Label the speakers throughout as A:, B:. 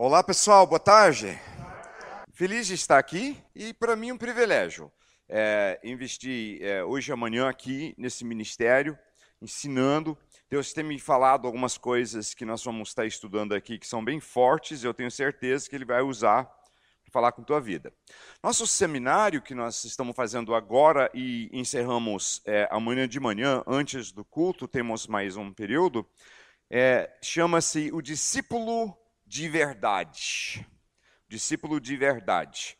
A: Olá pessoal, boa tarde. Feliz de estar aqui e para mim um privilégio é, investir é, hoje e amanhã aqui nesse ministério, ensinando. Deus tem me falado algumas coisas que nós vamos estar estudando aqui que são bem fortes eu tenho certeza que Ele vai usar para falar com tua vida. Nosso seminário que nós estamos fazendo agora e encerramos é, amanhã de manhã, antes do culto, temos mais um período, é, chama-se o discípulo de verdade. Discípulo de verdade.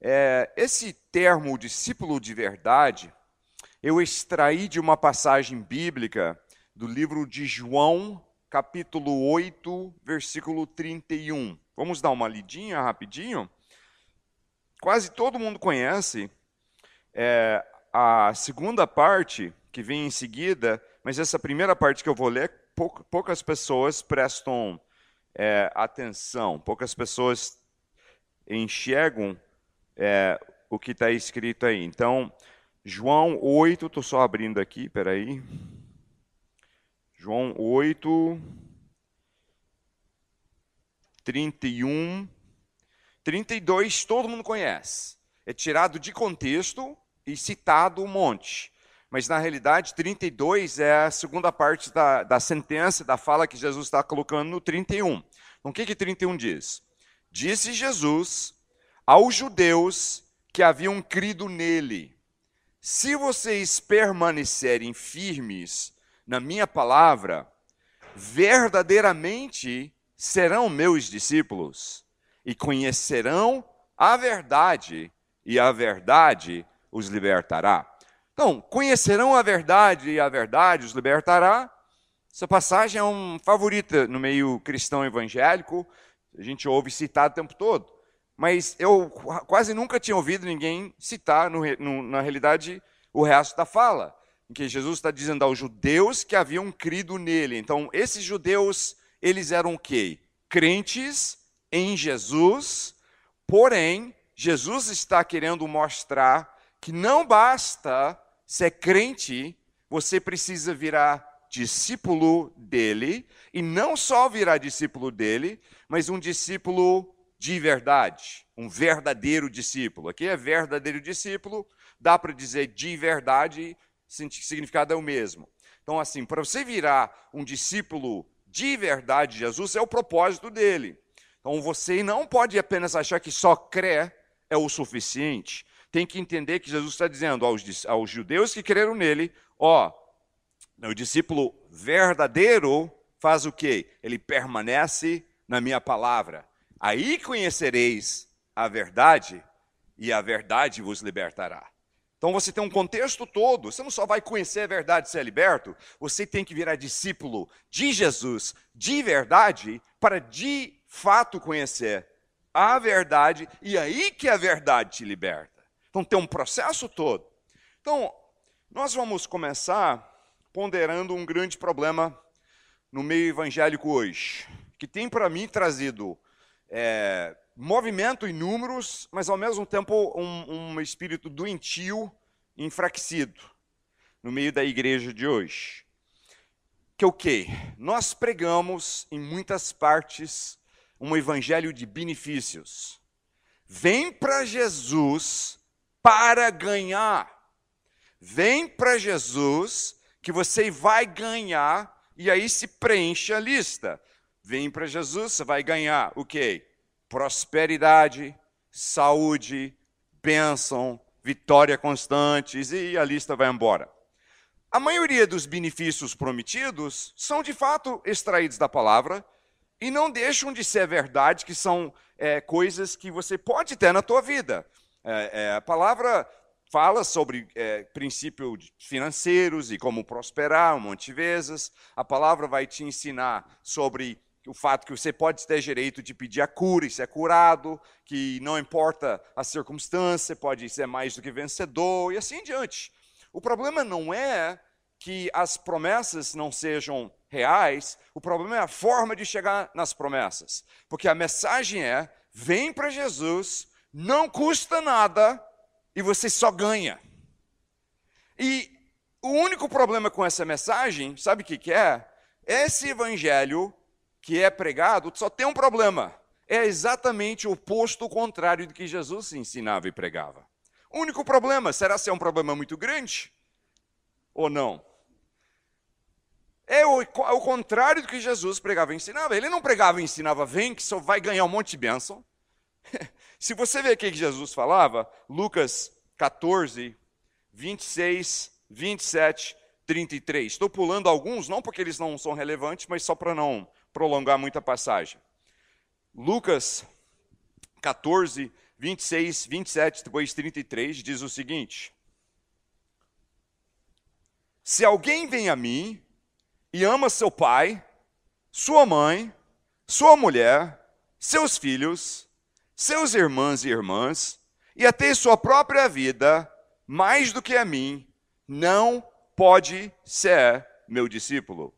A: É, esse termo, discípulo de verdade, eu extraí de uma passagem bíblica do livro de João, capítulo 8, versículo 31. Vamos dar uma lidinha rapidinho? Quase todo mundo conhece é, a segunda parte, que vem em seguida, mas essa primeira parte que eu vou ler poucas pessoas prestam é, atenção, poucas pessoas enxergam é, o que está escrito aí. Então, João 8, estou só abrindo aqui, peraí. João 8, 31, 32, todo mundo conhece. É tirado de contexto e citado um monte. Mas na realidade, 32 é a segunda parte da, da sentença, da fala que Jesus está colocando no 31. Então o que, que 31 diz? Disse Jesus aos judeus que haviam crido nele: Se vocês permanecerem firmes na minha palavra, verdadeiramente serão meus discípulos e conhecerão a verdade, e a verdade os libertará. Então, conhecerão a verdade e a verdade os libertará. Essa passagem é uma favorita no meio cristão evangélico, a gente ouve citar o tempo todo. Mas eu quase nunca tinha ouvido ninguém citar, no, no, na realidade, o resto da fala, em que Jesus está dizendo aos judeus que haviam crido nele. Então, esses judeus, eles eram o quê? Crentes em Jesus, porém, Jesus está querendo mostrar que não basta ser crente, você precisa virar discípulo dele, e não só virar discípulo dele, mas um discípulo de verdade, um verdadeiro discípulo. Aqui é verdadeiro discípulo, dá para dizer de verdade, significado é o mesmo. Então, assim, para você virar um discípulo de verdade de Jesus, é o propósito dele. Então, você não pode apenas achar que só crer é o suficiente tem que entender que Jesus está dizendo aos, aos judeus que creram nele: ó, o discípulo verdadeiro faz o quê? Ele permanece na minha palavra. Aí conhecereis a verdade, e a verdade vos libertará. Então você tem um contexto todo, você não só vai conhecer a verdade e ser liberto, você tem que virar discípulo de Jesus, de verdade, para de fato conhecer a verdade, e aí que a verdade te liberta. Então tem um processo todo. Então, nós vamos começar ponderando um grande problema no meio evangélico hoje, que tem para mim trazido é, movimento em números, mas ao mesmo tempo um, um espírito doentio, enfraquecido no meio da igreja de hoje. Que o quê? Nós pregamos em muitas partes um evangelho de benefícios. Vem para Jesus para ganhar. Vem para Jesus que você vai ganhar e aí se preenche a lista. Vem para Jesus, você vai ganhar o quê? Prosperidade, saúde, bênção, vitória constantes e a lista vai embora. A maioria dos benefícios prometidos são de fato extraídos da palavra e não deixam de ser verdade, que são é, coisas que você pode ter na tua vida. É, é, a palavra fala sobre é, princípios financeiros e como prosperar um monte de vezes. A palavra vai te ensinar sobre o fato que você pode ter direito de pedir a cura e ser curado, que não importa a circunstância, pode ser mais do que vencedor e assim em diante. O problema não é que as promessas não sejam reais, o problema é a forma de chegar nas promessas. Porque a mensagem é: vem para Jesus, não custa nada e você só ganha. E o único problema com essa mensagem, sabe o que, que é? Esse evangelho que é pregado só tem um problema: é exatamente o oposto contrário do que Jesus ensinava e pregava. O único problema, será se é um problema muito grande? Ou não? É o, contrário do que Jesus pregava e ensinava. Ele não pregava e ensinava, vem que só vai ganhar um monte de bênção. Se você ver o que Jesus falava, Lucas 14, 26, 27, 33. Estou pulando alguns, não porque eles não são relevantes, mas só para não prolongar muita passagem. Lucas 14, 26, 27, depois 33, diz o seguinte: Se alguém vem a mim e ama seu pai, sua mãe, sua mulher, seus filhos, seus irmãos e irmãs, e até sua própria vida, mais do que a mim, não pode ser meu discípulo.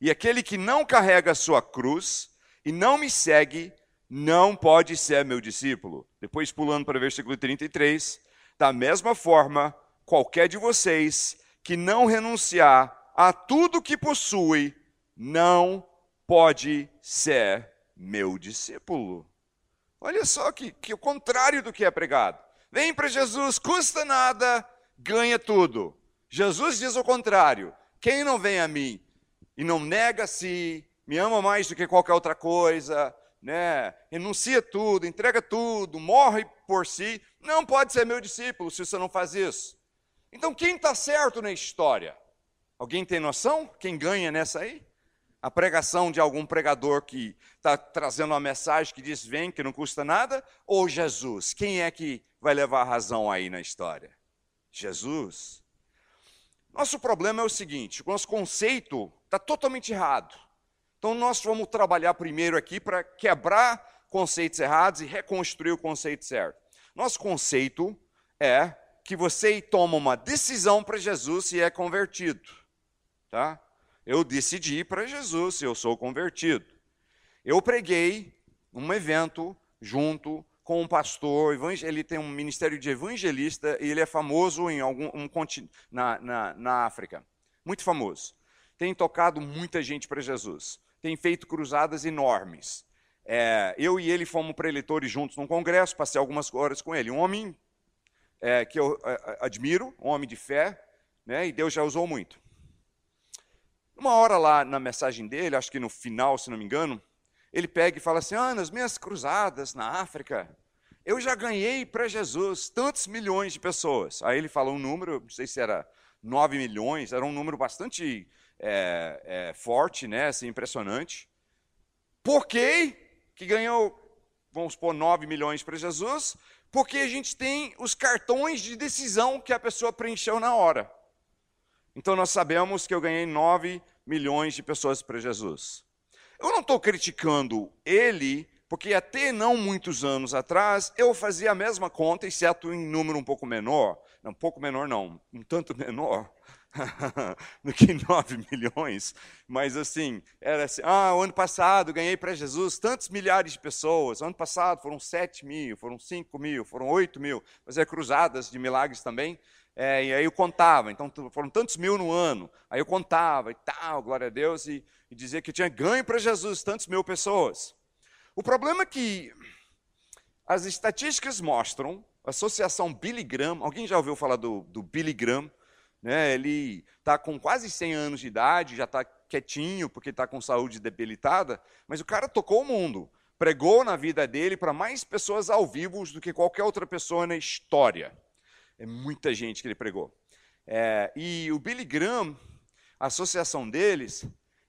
A: E aquele que não carrega sua cruz e não me segue, não pode ser meu discípulo. Depois, pulando para o versículo 33, da mesma forma, qualquer de vocês que não renunciar a tudo que possui, não pode ser meu discípulo. Olha só que, que o contrário do que é pregado. Vem para Jesus, custa nada, ganha tudo. Jesus diz o contrário. Quem não vem a mim e não nega-se, me ama mais do que qualquer outra coisa, né? renuncia tudo, entrega tudo, morre por si, não pode ser meu discípulo se você não faz isso. Então, quem está certo na história? Alguém tem noção? Quem ganha nessa aí? A pregação de algum pregador que está trazendo uma mensagem que diz vem, que não custa nada? Ou Jesus? Quem é que vai levar a razão aí na história? Jesus. Nosso problema é o seguinte: o nosso conceito está totalmente errado. Então, nós vamos trabalhar primeiro aqui para quebrar conceitos errados e reconstruir o conceito certo. Nosso conceito é que você toma uma decisão para Jesus e é convertido tá? Eu decidi para Jesus, eu sou convertido. Eu preguei um evento junto com um pastor, ele tem um ministério de evangelista e ele é famoso em algum um, na, na, na África, muito famoso. Tem tocado muita gente para Jesus, tem feito cruzadas enormes. É, eu e ele fomos preletores juntos num congresso, passei algumas horas com ele. Um homem é, que eu é, admiro, um homem de fé, né, e Deus já usou muito. Uma hora lá na mensagem dele, acho que no final, se não me engano, ele pega e fala assim: Ah, nas minhas cruzadas na África, eu já ganhei para Jesus tantos milhões de pessoas. Aí ele falou um número, não sei se era 9 milhões, era um número bastante é, é, forte, né, assim, impressionante. Por que, que ganhou, vamos supor, 9 milhões para Jesus? Porque a gente tem os cartões de decisão que a pessoa preencheu na hora. Então nós sabemos que eu ganhei 9 milhões de pessoas para Jesus. Eu não estou criticando ele, porque até não muitos anos atrás eu fazia a mesma conta, exceto em número um pouco menor. Não, um pouco menor não, um tanto menor do que 9 milhões. Mas assim, era assim, ah, ano passado ganhei para Jesus tantos milhares de pessoas. Ano passado foram 7 mil, foram 5 mil, foram 8 mil. É cruzadas de milagres também. É, e aí eu contava, então foram tantos mil no ano. Aí eu contava e tal, glória a Deus, e, e dizia que eu tinha ganho para Jesus tantos mil pessoas. O problema é que as estatísticas mostram, a associação Billy Graham, alguém já ouviu falar do, do Billy Graham? Né, ele está com quase 100 anos de idade, já está quietinho porque está com saúde debilitada, mas o cara tocou o mundo, pregou na vida dele para mais pessoas ao vivo do que qualquer outra pessoa na história. É muita gente que ele pregou. É, e o Billy Graham, a associação deles,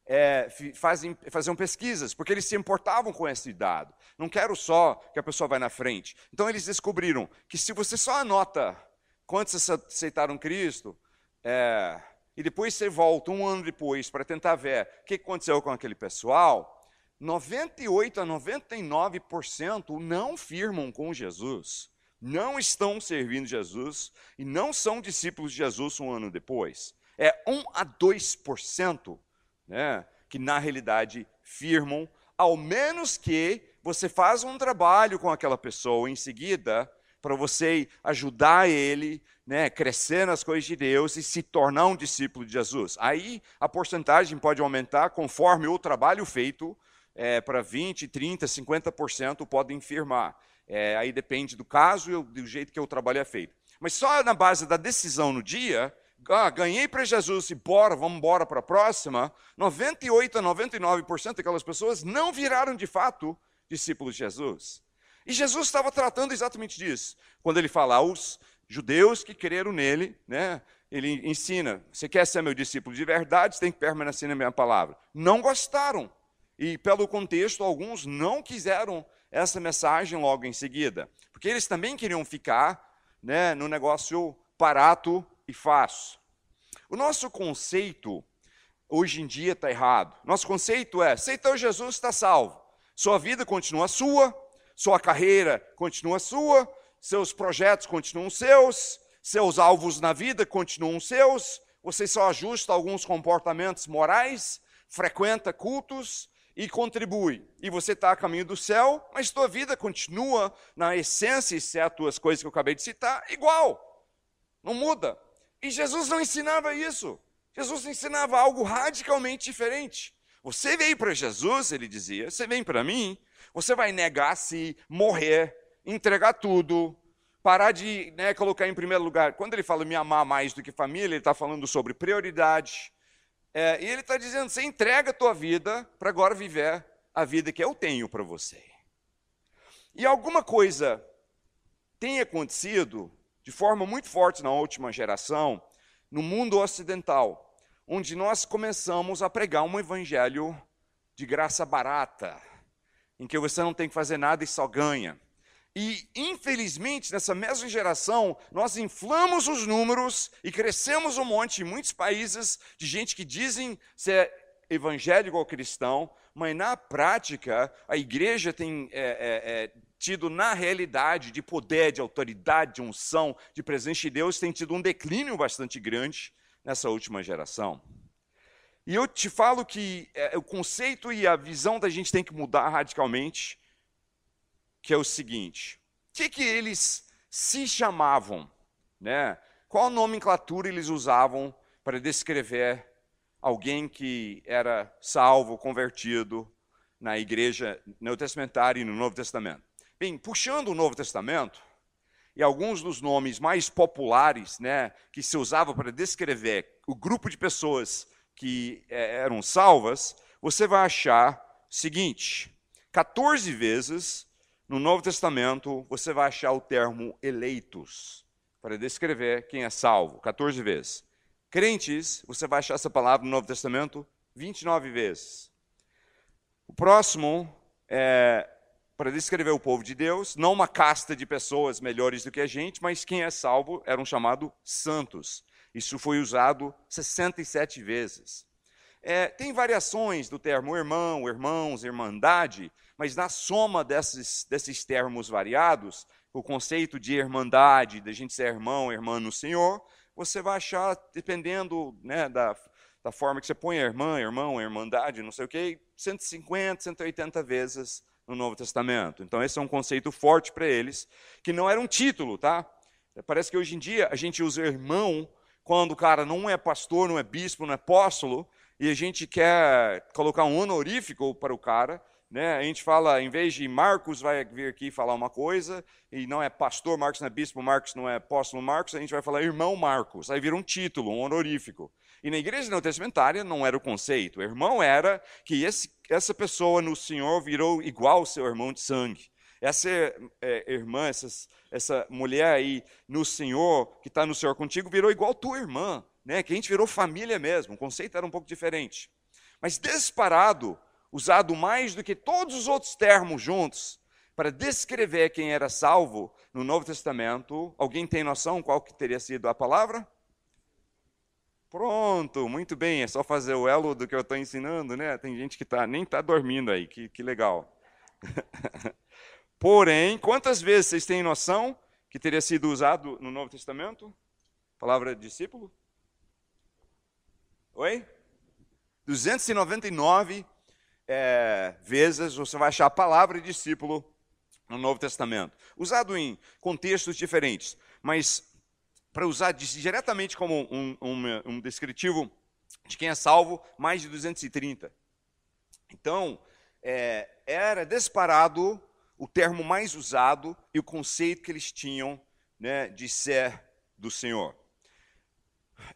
A: é, fazem, faziam pesquisas, porque eles se importavam com esse dado. Não quero só que a pessoa vá na frente. Então eles descobriram que se você só anota quantos aceitaram Cristo, é, e depois você volta um ano depois para tentar ver o que aconteceu com aquele pessoal, 98 a 99% não firmam com Jesus não estão servindo Jesus e não são discípulos de Jesus um ano depois. É 1 a 2% né, que, na realidade, firmam, ao menos que você faça um trabalho com aquela pessoa em seguida, para você ajudar ele, né, crescer nas coisas de Deus e se tornar um discípulo de Jesus. Aí a porcentagem pode aumentar conforme o trabalho feito é, para 20, 30, 50% podem firmar. É, aí depende do caso e do jeito que o trabalho é feito. Mas só na base da decisão no dia, ah, ganhei para Jesus e bora, vamos embora para a próxima, 98 a 99% daquelas pessoas não viraram de fato discípulos de Jesus. E Jesus estava tratando exatamente disso. Quando ele fala aos judeus que creram nele, né, ele ensina: você quer ser meu discípulo de verdade, tem que permanecer na minha palavra. Não gostaram. E pelo contexto, alguns não quiseram essa mensagem logo em seguida, porque eles também queriam ficar né, no negócio barato e fácil. O nosso conceito hoje em dia está errado. Nosso conceito é: aceitou Jesus, está salvo. Sua vida continua sua, sua carreira continua sua, seus projetos continuam seus, seus alvos na vida continuam seus, você só ajusta alguns comportamentos morais, frequenta cultos, e contribui. E você está a caminho do céu, mas tua vida continua, na essência, exceto as coisas que eu acabei de citar, igual. Não muda. E Jesus não ensinava isso. Jesus ensinava algo radicalmente diferente. Você veio para Jesus, ele dizia, você vem para mim, você vai negar se morrer, entregar tudo, parar de né, colocar em primeiro lugar. Quando ele fala me amar mais do que família, ele está falando sobre prioridade, é, e ele está dizendo: você entrega a tua vida para agora viver a vida que eu tenho para você. E alguma coisa tem acontecido de forma muito forte na última geração, no mundo ocidental, onde nós começamos a pregar um evangelho de graça barata, em que você não tem que fazer nada e só ganha. E, infelizmente, nessa mesma geração, nós inflamos os números e crescemos um monte em muitos países de gente que dizem ser evangélico ou cristão, mas na prática a igreja tem é, é, é, tido, na realidade, de poder, de autoridade, de unção, de presença de Deus, tem tido um declínio bastante grande nessa última geração. E eu te falo que é, o conceito e a visão da gente tem que mudar radicalmente que é o seguinte: o que, que eles se chamavam? Né? Qual nomenclatura eles usavam para descrever alguém que era salvo, convertido na igreja neotestamentária e no Novo Testamento? Bem, puxando o Novo Testamento, e alguns dos nomes mais populares né, que se usava para descrever o grupo de pessoas que é, eram salvas, você vai achar o seguinte: 14 vezes no Novo Testamento, você vai achar o termo eleitos para descrever quem é salvo, 14 vezes. Crentes, você vai achar essa palavra no Novo Testamento 29 vezes. O próximo é para descrever o povo de Deus, não uma casta de pessoas melhores do que a gente, mas quem é salvo eram chamados santos. Isso foi usado 67 vezes. É, tem variações do termo irmão, irmãos, irmandade, mas na soma desses, desses termos variados, o conceito de irmandade, da gente ser irmão, irmã no Senhor, você vai achar, dependendo né, da, da forma que você põe irmã, irmão, irmandade, não sei o quê, 150, 180 vezes no Novo Testamento. Então, esse é um conceito forte para eles, que não era um título, tá? Parece que hoje em dia a gente usa irmão quando o cara não é pastor, não é bispo, não é apóstolo, e a gente quer colocar um honorífico para o cara, né? A gente fala, em vez de Marcos vai vir aqui falar uma coisa, e não é pastor Marcos, não é bispo Marcos, não é apóstolo Marcos, a gente vai falar irmão Marcos. Aí vira um título, um honorífico. E na igreja neotestamentária não era o conceito. O irmão era que esse, essa pessoa no Senhor virou igual ao seu irmão de sangue. Essa é, irmã, essa mulher aí no Senhor, que está no Senhor contigo, virou igual tua irmã. Né? Que a gente virou família mesmo. O conceito era um pouco diferente. Mas disparado, usado mais do que todos os outros termos juntos para descrever quem era salvo no Novo Testamento. Alguém tem noção qual que teria sido a palavra? Pronto, muito bem, é só fazer o elo do que eu estou ensinando, né? Tem gente que tá, nem está dormindo aí, que, que legal. Porém, quantas vezes vocês têm noção que teria sido usado no Novo Testamento? Palavra discípulo? Oi? 299 é, vezes você vai achar a palavra discípulo no Novo Testamento, usado em contextos diferentes, mas para usar diretamente como um, um, um, descritivo de quem é salvo, mais de 230. Então, é, era disparado o termo mais usado e o conceito que eles tinham né, de ser do Senhor.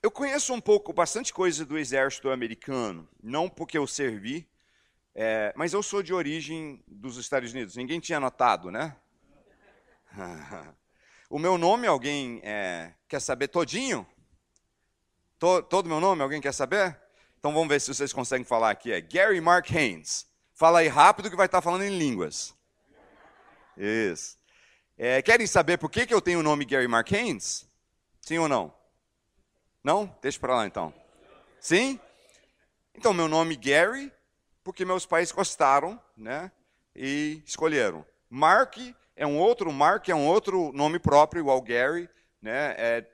A: Eu conheço um pouco, bastante coisa do exército americano, não porque eu servi, é, mas eu sou de origem dos Estados Unidos. Ninguém tinha notado, né? o meu nome, alguém é, quer saber todinho? To, todo meu nome, alguém quer saber? Então vamos ver se vocês conseguem falar aqui. É Gary Mark Haynes. Fala aí rápido que vai estar falando em línguas. Isso. É, querem saber por que, que eu tenho o nome Gary Mark Haynes? Sim ou não? Não? Deixa para lá então. Sim? Então, meu nome Gary, porque meus pais gostaram, né? E escolheram. Mark é um outro, Mark é um outro nome próprio, igual Gary, né? É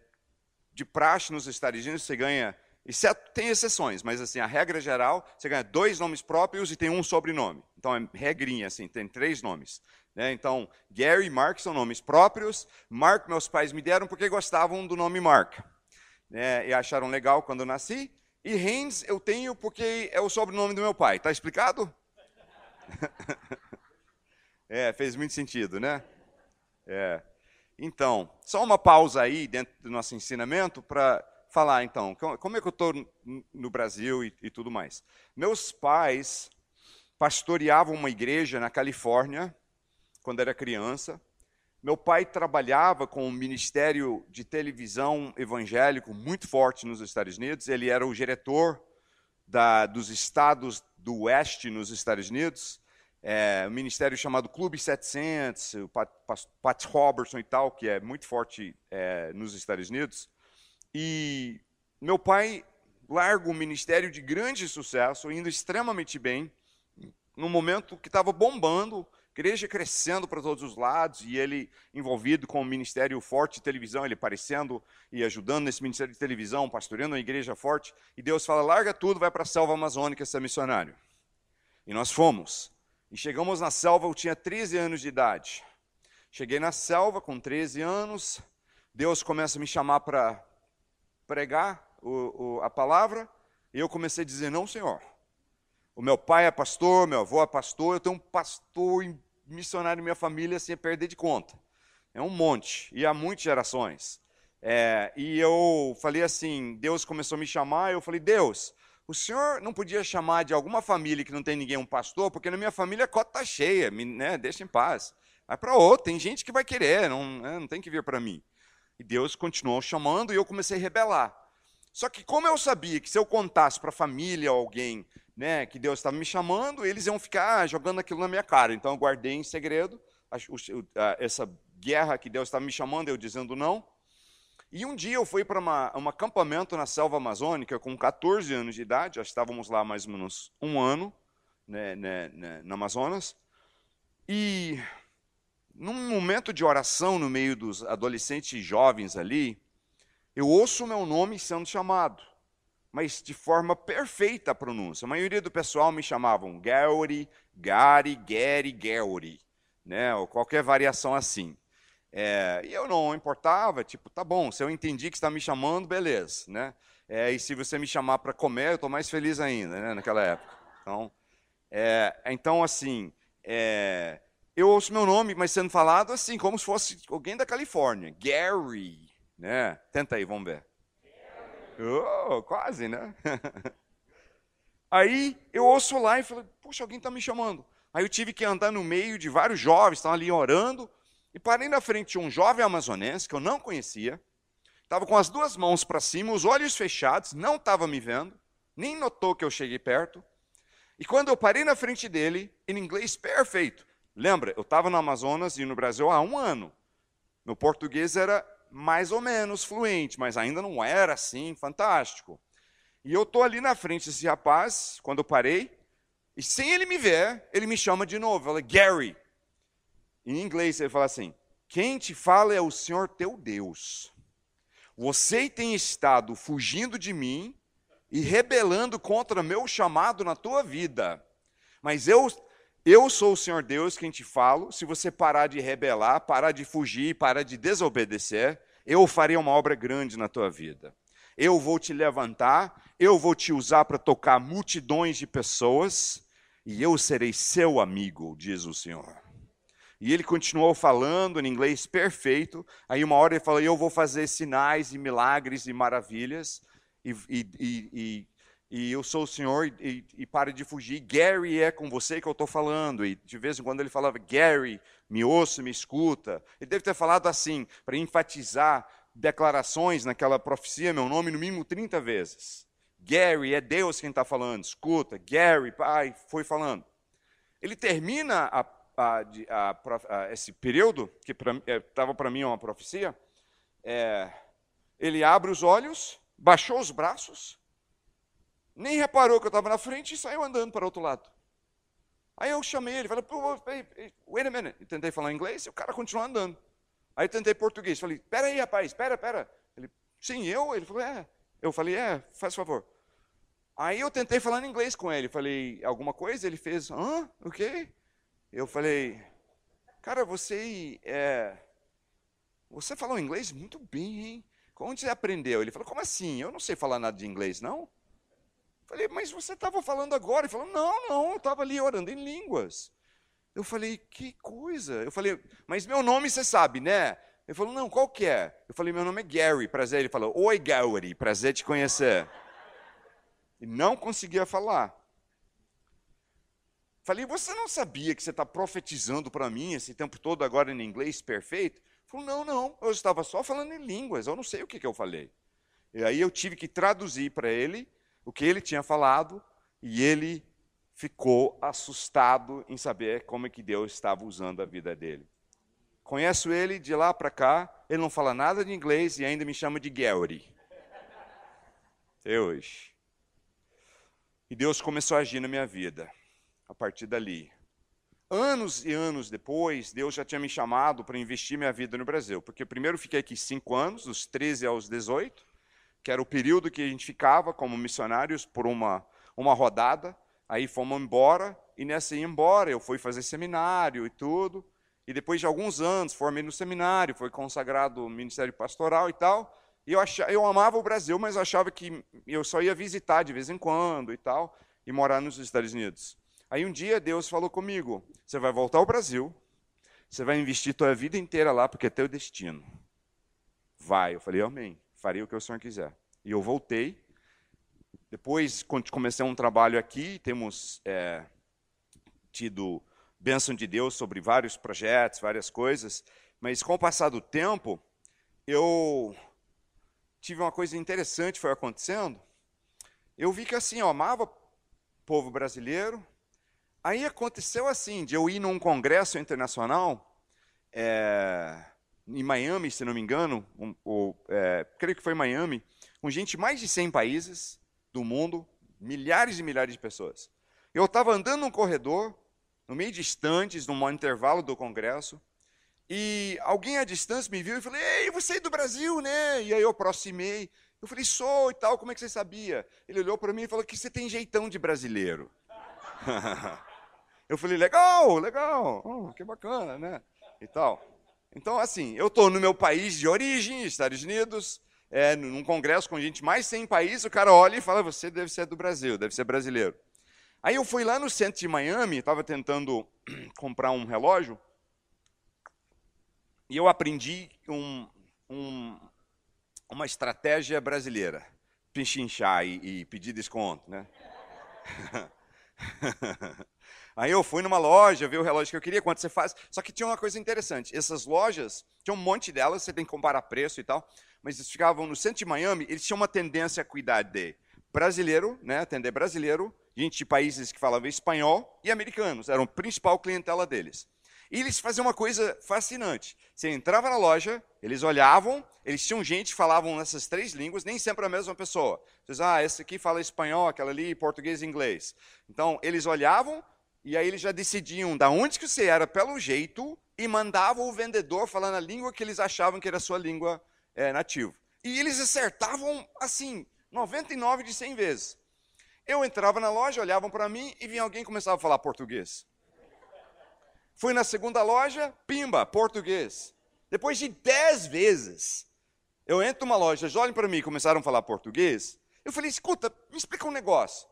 A: de praxe nos Estados Unidos, você ganha, exceto, tem exceções, mas assim, a regra geral, você ganha dois nomes próprios e tem um sobrenome. Então é regrinha, assim, tem três nomes. Né? Então, Gary e Mark são nomes próprios. Mark, meus pais me deram porque gostavam do nome Mark né, e acharam legal quando eu nasci. E Haynes eu tenho porque é o sobrenome do meu pai. Está explicado? é, fez muito sentido, né? É. Então, só uma pausa aí dentro do nosso ensinamento para falar, então, como é que eu estou no Brasil e, e tudo mais. Meus pais pastoreavam uma igreja na Califórnia quando era criança. Meu pai trabalhava com um ministério de televisão evangélico muito forte nos Estados Unidos. Ele era o diretor da, dos estados do oeste nos Estados Unidos. É, um ministério chamado Clube 700, o Pat, Pat, Robertson e tal, que é muito forte é, nos Estados Unidos. E meu pai larga um ministério de grande sucesso, indo extremamente bem, num momento que estava bombando, igreja crescendo para todos os lados e ele envolvido com o ministério forte de televisão, ele aparecendo e ajudando nesse ministério de televisão, pastoreando uma igreja forte. E Deus fala: larga tudo, vai para a selva amazônica ser missionário. E nós fomos. E chegamos na selva, eu tinha 13 anos de idade. Cheguei na selva com 13 anos, Deus começa a me chamar para pregar o, o, a palavra, e eu comecei a dizer: Não, Senhor, o meu pai é pastor, meu avô é pastor, eu tenho um pastor missionário em minha família sem perder de conta. É um monte, e há muitas gerações. É, e eu falei assim, Deus começou a me chamar, eu falei, Deus, o senhor não podia chamar de alguma família que não tem ninguém um pastor, porque na minha família a cota está cheia, me, né, deixa em paz. Vai para outra, tem gente que vai querer, não, né, não tem que vir para mim. E Deus continuou chamando e eu comecei a rebelar. Só que como eu sabia que se eu contasse para a família alguém né, que Deus estava me chamando, eles iam ficar jogando aquilo na minha cara. Então eu guardei em segredo essa guerra que Deus estava me chamando, eu dizendo não. E um dia eu fui para um acampamento na selva amazônica com 14 anos de idade, já estávamos lá mais ou menos um ano, né, né, né, no Amazonas. E num momento de oração no meio dos adolescentes e jovens ali, eu ouço o meu nome sendo chamado mas de forma perfeita a pronúncia. A maioria do pessoal me chamavam Gary, Gary, Gary, Gary, né? ou qualquer variação assim. É, e eu não importava, tipo, tá bom, se eu entendi que está me chamando, beleza, né? É, e se você me chamar para comer, eu estou mais feliz ainda, né? Naquela época. Então, é, então assim, é, eu ouço meu nome, mas sendo falado assim, como se fosse alguém da Califórnia, Gary, né? Tenta aí, vamos ver. Oh, quase, né? Aí eu ouço lá e falei, poxa, alguém está me chamando. Aí eu tive que andar no meio de vários jovens, estavam ali orando, e parei na frente de um jovem amazonense que eu não conhecia, estava com as duas mãos para cima, os olhos fechados, não estava me vendo, nem notou que eu cheguei perto. E quando eu parei na frente dele, em inglês perfeito, lembra, eu estava no Amazonas e no Brasil há um ano. Meu português era mais ou menos fluente, mas ainda não era assim fantástico. E eu estou ali na frente desse rapaz, quando eu parei, e sem ele me ver, ele me chama de novo. Fala, Gary. Em inglês ele fala assim: Quem te fala é o Senhor teu Deus. Você tem estado fugindo de mim e rebelando contra meu chamado na tua vida. Mas eu eu sou o Senhor Deus quem te falo. Se você parar de rebelar, parar de fugir, parar de desobedecer, eu farei uma obra grande na tua vida. Eu vou te levantar, eu vou te usar para tocar multidões de pessoas, e eu serei seu amigo, diz o Senhor. E ele continuou falando em inglês perfeito. Aí uma hora ele falou: Eu vou fazer sinais e milagres e maravilhas. E, e, e, e eu sou o Senhor e, e pare de fugir. Gary é com você que eu estou falando. E de vez em quando ele falava, Gary, me ouça, me escuta. Ele deve ter falado assim, para enfatizar declarações naquela profecia, meu nome no mínimo 30 vezes. Gary, é Deus quem está falando, escuta. Gary, pai, foi falando. Ele termina a, a, a, esse período, que estava para mim uma profecia, é, ele abre os olhos, baixou os braços, nem reparou que eu estava na frente e saiu andando para o outro lado. Aí eu chamei ele, falei, wait a minute. E tentei falar inglês e o cara continuou andando. Aí tentei português, falei, espera aí, rapaz, espera, espera. Ele, sim, eu? Ele falou, é. Eu falei, é, faz favor. Aí eu tentei falar inglês com ele, falei, alguma coisa? Ele fez, hã? O quê? Eu falei, cara, você é, você falou inglês muito bem, hein? Onde você aprendeu? Ele falou, como assim? Eu não sei falar nada de inglês, não. Falei, mas você estava falando agora? Ele falou, não, não, eu estava ali orando em línguas. Eu falei, que coisa. Eu falei, mas meu nome você sabe, né? Ele falou, não, qual que é? Eu falei, meu nome é Gary, prazer. Ele falou, oi Gary, prazer te conhecer. E não conseguia falar. Falei, você não sabia que você está profetizando para mim esse tempo todo agora em inglês perfeito? Ele falou, não, não, eu estava só falando em línguas, eu não sei o que, que eu falei. E aí eu tive que traduzir para ele o que ele tinha falado e ele ficou assustado em saber como é que Deus estava usando a vida dele. Conheço ele de lá para cá, ele não fala nada de inglês e ainda me chama de Gary. Hoje. E Deus começou a agir na minha vida a partir dali. Anos e anos depois, Deus já tinha me chamado para investir minha vida no Brasil, porque primeiro fiquei aqui cinco anos, dos 13 aos 18, que era o período que a gente ficava como missionários por uma, uma rodada. Aí fomos embora, e nessa embora eu fui fazer seminário e tudo. E depois de alguns anos, formei no seminário, foi consagrado ministério pastoral e tal. E eu, achava, eu amava o Brasil, mas achava que eu só ia visitar de vez em quando e tal, e morar nos Estados Unidos. Aí um dia Deus falou comigo: você vai voltar ao Brasil, você vai investir tua vida inteira lá, porque é teu destino. Vai. Eu falei, amém farei o que o Senhor quiser. E eu voltei. Depois, comecei um trabalho aqui, temos é, tido bênção de Deus sobre vários projetos, várias coisas. Mas com o passar do tempo, eu tive uma coisa interessante foi acontecendo. Eu vi que assim, eu amava o povo brasileiro. Aí aconteceu assim, de eu ir num congresso internacional, é, em Miami, se não me engano, um, ou, é, creio que foi Miami, com gente de mais de 100 países do mundo, milhares e milhares de pessoas. Eu estava andando num corredor, no meio de estantes, num intervalo do congresso, e alguém à distância me viu e falou: Ei, você é do Brasil, né? E aí eu aproximei. Eu falei: Sou e tal, como é que você sabia? Ele olhou para mim e falou: Que você tem jeitão de brasileiro. eu falei: Legal, legal, oh, que bacana, né? E tal. Então, assim, eu estou no meu país de origem, Estados Unidos, é, num congresso com gente mais 100 países, o cara olha e fala, você deve ser do Brasil, deve ser brasileiro. Aí eu fui lá no centro de Miami, estava tentando comprar um relógio, e eu aprendi um, um, uma estratégia brasileira, pinchinchar e, e pedir desconto, né? Aí eu fui numa loja, vi o relógio que eu queria, quanto você faz. Só que tinha uma coisa interessante. Essas lojas, tinha um monte delas, você tem que comparar preço e tal, mas eles ficavam no centro de Miami, eles tinham uma tendência a cuidar de brasileiro, né, atender brasileiro, gente de países que falavam espanhol e americanos, eram a principal clientela deles. E eles faziam uma coisa fascinante. Você entrava na loja, eles olhavam, eles tinham gente que falavam nessas três línguas, nem sempre a mesma pessoa. Vocês, ah, esse aqui fala espanhol, aquela ali português e inglês. Então, eles olhavam, e aí eles já decidiam da onde que você era pelo jeito e mandavam o vendedor falando a língua que eles achavam que era a sua língua é, nativa. E eles acertavam assim, 99 de 100 vezes. Eu entrava na loja, olhavam para mim e vinha alguém começava a falar português. Fui na segunda loja, pimba, português. Depois de 10 vezes, eu entro numa loja, eles olham para mim e começaram a falar português. Eu falei, escuta, me explica um negócio.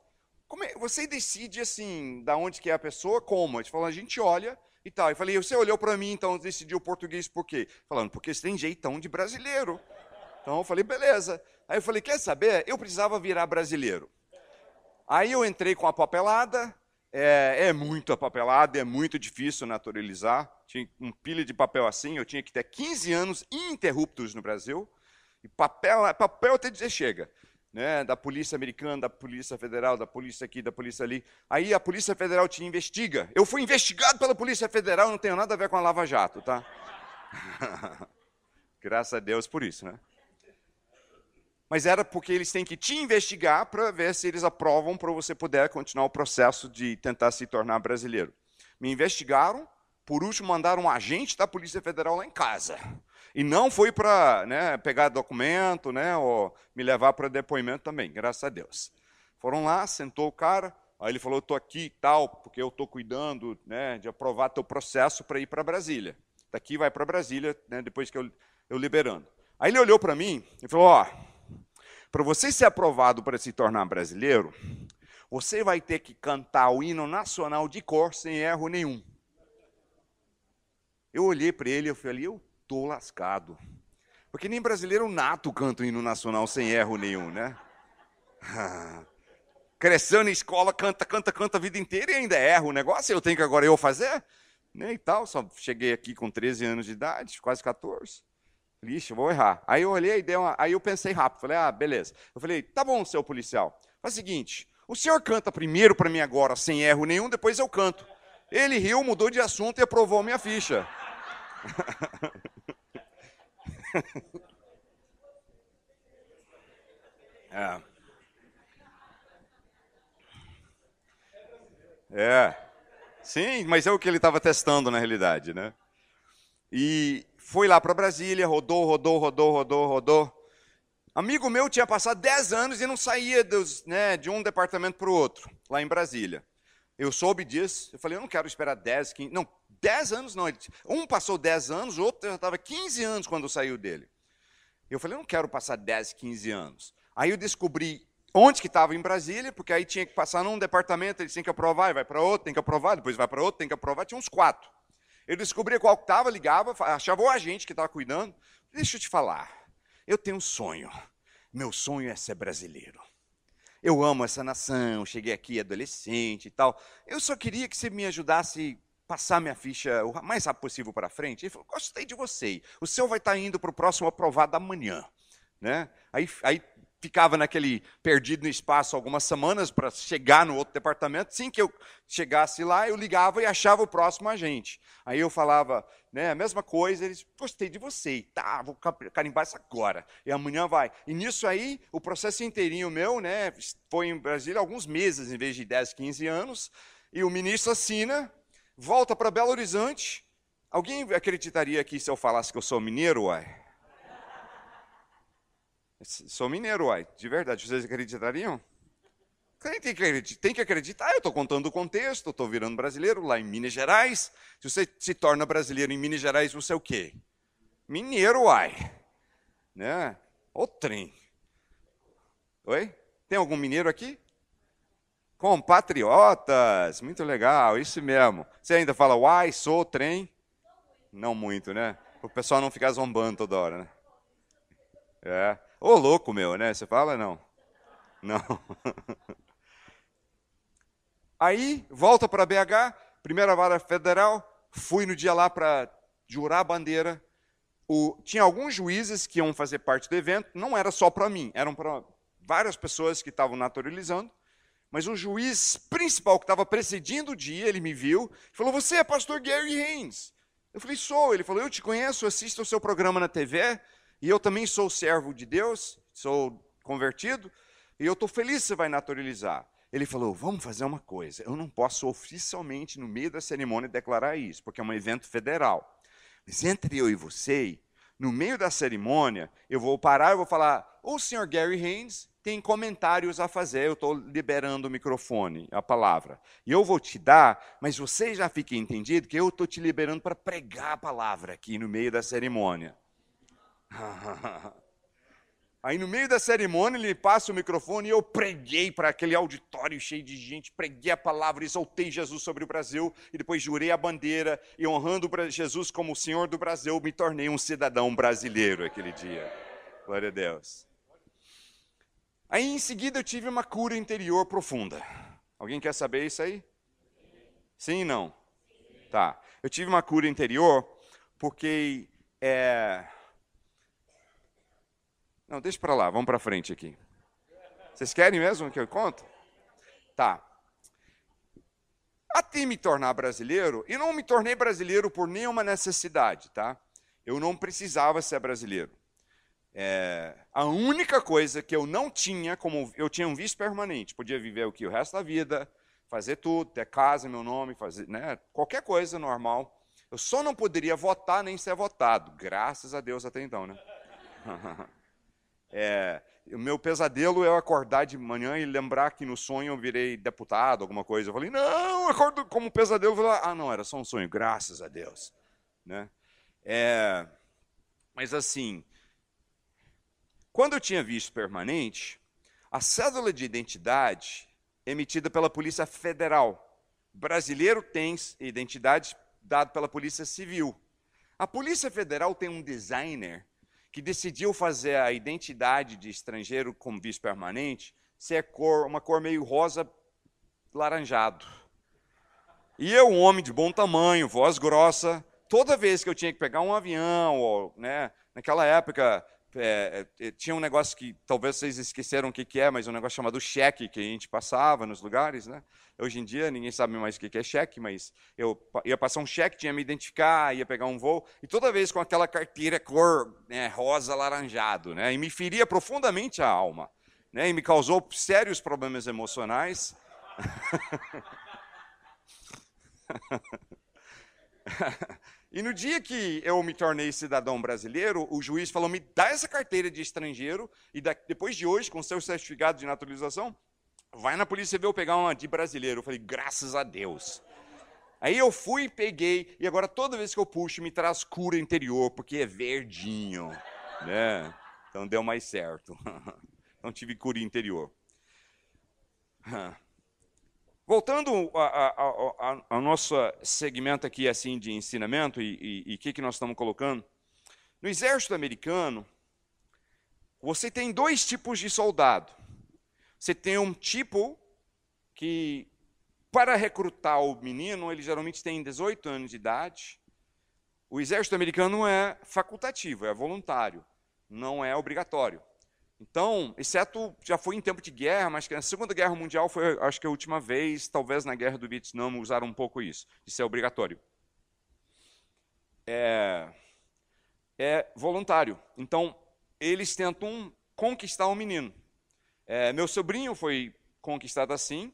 A: É, você decide assim, da onde que é a pessoa, como? Ele falou, a gente olha e tal. Eu falei, você olhou para mim, então decidiu português por quê? Falando, porque você tem jeitão de brasileiro. Então eu falei, beleza. Aí eu falei, quer saber? Eu precisava virar brasileiro. Aí eu entrei com a papelada, é, é muito papelada, é muito difícil naturalizar. Tinha um pilha de papel assim, eu tinha que ter 15 anos ininterruptos no Brasil. E papel, papel até dizer chega. Né, da polícia americana, da polícia federal, da polícia aqui, da polícia ali. Aí a polícia federal te investiga. Eu fui investigado pela polícia federal, não tenho nada a ver com a Lava Jato, tá? Graças a Deus por isso, né? Mas era porque eles têm que te investigar para ver se eles aprovam para você poder continuar o processo de tentar se tornar brasileiro. Me investigaram, por último mandaram um agente da Polícia Federal lá em casa. E não foi para né, pegar documento, né, ou me levar para depoimento também, graças a Deus. Foram lá, sentou o cara, aí ele falou, estou aqui e tal, porque eu estou cuidando né, de aprovar teu processo para ir para Brasília. Daqui vai para Brasília, né, depois que eu, eu liberando. Aí ele olhou para mim e falou, ó, para você ser aprovado para se tornar brasileiro, você vai ter que cantar o hino nacional de cor sem erro nenhum. Eu olhei para ele e falei, eu tô lascado. Porque nem brasileiro nato canta o hino nacional sem erro nenhum, né? Cresceu na escola, canta, canta, canta a vida inteira e ainda erra o negócio, eu tenho que agora eu fazer? Né, e tal, só cheguei aqui com 13 anos de idade, quase 14. Vixe, vou errar. Aí eu olhei, dei uma... aí eu pensei rápido, falei, ah, beleza. Eu falei, tá bom, seu policial. Faz o seguinte, o senhor canta primeiro para mim agora, sem erro nenhum, depois eu canto. Ele riu, mudou de assunto e aprovou minha ficha. é. É. Sim, mas é o que ele estava testando na realidade, né? E foi lá para Brasília, rodou, rodou, rodou, rodou, rodou. Amigo meu tinha passado 10 anos e não saía dos, né, de um departamento para o outro, lá em Brasília. Eu soube disso, eu falei, eu não quero esperar 10, 15, não, 10 anos não. Um passou 10 anos, o outro já estava 15 anos quando saiu dele. Eu falei, eu não quero passar 10, 15 anos. Aí eu descobri onde que estava em Brasília, porque aí tinha que passar num departamento, eles têm que aprovar, e vai para outro, tem que aprovar, depois vai para outro, tem que aprovar, tinha uns quatro. Eu descobria qual que estava, ligava, achava o agente que estava cuidando. Deixa eu te falar, eu tenho um sonho. Meu sonho é ser brasileiro. Eu amo essa nação, cheguei aqui adolescente e tal. Eu só queria que você me ajudasse passar minha ficha o mais rápido possível para frente. Ele falou: gostei de você. O seu vai estar tá indo para o próximo aprovado amanhã. Né? Aí, aí ficava naquele perdido no espaço algumas semanas para chegar no outro departamento. Assim que eu chegasse lá, eu ligava e achava o próximo agente. Aí eu falava, né, a mesma coisa, eles, gostei de você, tá, vou carimbar isso agora, e amanhã vai. E nisso aí, o processo inteirinho meu, né, foi em Brasília alguns meses, em vez de 10, 15 anos, e o ministro assina, volta para Belo Horizonte. Alguém acreditaria aqui se eu falasse que eu sou mineiro, uai? Sou mineiro, uai. De verdade, vocês acreditariam? Tem que acreditar, tem que acreditar. eu estou contando o contexto, estou virando brasileiro lá em Minas Gerais. Se você se torna brasileiro em Minas Gerais, você é o quê? Mineiro, uai. Né? O trem. Oi? Tem algum mineiro aqui? Compatriotas, muito legal, isso mesmo. Você ainda fala, uai, sou trem? Não muito, né? O pessoal não ficar zombando toda hora, né? É. Ô, louco meu, né? Você fala, não? Não. Aí, volta para BH, primeira vara federal, fui no dia lá para jurar a bandeira. O, tinha alguns juízes que iam fazer parte do evento, não era só para mim, eram para várias pessoas que estavam naturalizando. Mas o juiz principal que estava precedindo o dia, ele me viu, falou: Você é pastor Gary Haynes? Eu falei: Sou. Ele falou: Eu te conheço, assisto o seu programa na TV, e eu também sou servo de Deus, sou convertido, e eu estou feliz que você vai naturalizar. Ele falou: Vamos fazer uma coisa. Eu não posso oficialmente, no meio da cerimônia, declarar isso, porque é um evento federal. Mas entre eu e você, no meio da cerimônia, eu vou parar e vou falar: O senhor Gary Haynes tem comentários a fazer, eu estou liberando o microfone, a palavra. E eu vou te dar, mas você já fica entendido que eu estou te liberando para pregar a palavra aqui no meio da cerimônia. Aí no meio da cerimônia ele passa o microfone e eu preguei para aquele auditório cheio de gente, preguei a palavra, exaltei Jesus sobre o Brasil e depois jurei a bandeira e honrando Jesus como o Senhor do Brasil, me tornei um cidadão brasileiro aquele dia. Glória a Deus. Aí em seguida eu tive uma cura interior profunda. Alguém quer saber isso aí? Sim e não? Tá. Eu tive uma cura interior porque é, não, deixa para lá, vamos para frente aqui. Vocês querem mesmo que eu conte? Tá. Até me tornar brasileiro, e não me tornei brasileiro por nenhuma necessidade, tá? Eu não precisava ser brasileiro. É, a única coisa que eu não tinha, como eu tinha um visto permanente, podia viver o que o resto da vida, fazer tudo, ter casa, meu nome, fazer, né, qualquer coisa normal. Eu só não poderia votar nem ser votado, graças a Deus até então, né? É, o meu pesadelo é eu acordar de manhã e lembrar que no sonho eu virei deputado, alguma coisa. Eu falei, não, eu acordo como pesadelo. Falei, ah, não, era só um sonho, graças a Deus. Né? É, mas assim, quando eu tinha visto permanente, a cédula de identidade emitida pela Polícia Federal. Brasileiro tem identidade dada pela Polícia Civil. A Polícia Federal tem um designer que decidiu fazer a identidade de estrangeiro como visto permanente ser cor, uma cor meio rosa laranjado. E eu, um homem de bom tamanho, voz grossa, toda vez que eu tinha que pegar um avião, ou, né, naquela época é, é, tinha um negócio que talvez vocês esqueceram o que, que é, mas um negócio chamado cheque que a gente passava nos lugares. Né? Hoje em dia ninguém sabe mais o que, que é cheque, mas eu ia passar um cheque, tinha que me identificar, ia pegar um voo, e toda vez com aquela carteira cor né, rosa alaranjado, né, e me feria profundamente a alma, né, e me causou sérios problemas emocionais. E no dia que eu me tornei cidadão brasileiro, o juiz falou: me dá essa carteira de estrangeiro, e depois de hoje, com seu certificado de naturalização, vai na Polícia Civil pegar uma de brasileiro. Eu falei: graças a Deus. Aí eu fui, peguei, e agora toda vez que eu puxo, me traz cura interior, porque é verdinho. Né? Então deu mais certo. Então tive cura interior. Voltando ao nosso segmento aqui assim de ensinamento e o que, que nós estamos colocando, no exército americano, você tem dois tipos de soldado. Você tem um tipo que, para recrutar o menino, ele geralmente tem 18 anos de idade. O exército americano é facultativo, é voluntário, não é obrigatório. Então, exceto já foi em tempo de guerra, mas que na Segunda Guerra Mundial foi, acho que a última vez, talvez na Guerra do Vietnã usaram um pouco isso, de ser obrigatório. É, é voluntário. Então, eles tentam conquistar o menino. É, meu sobrinho foi conquistado assim.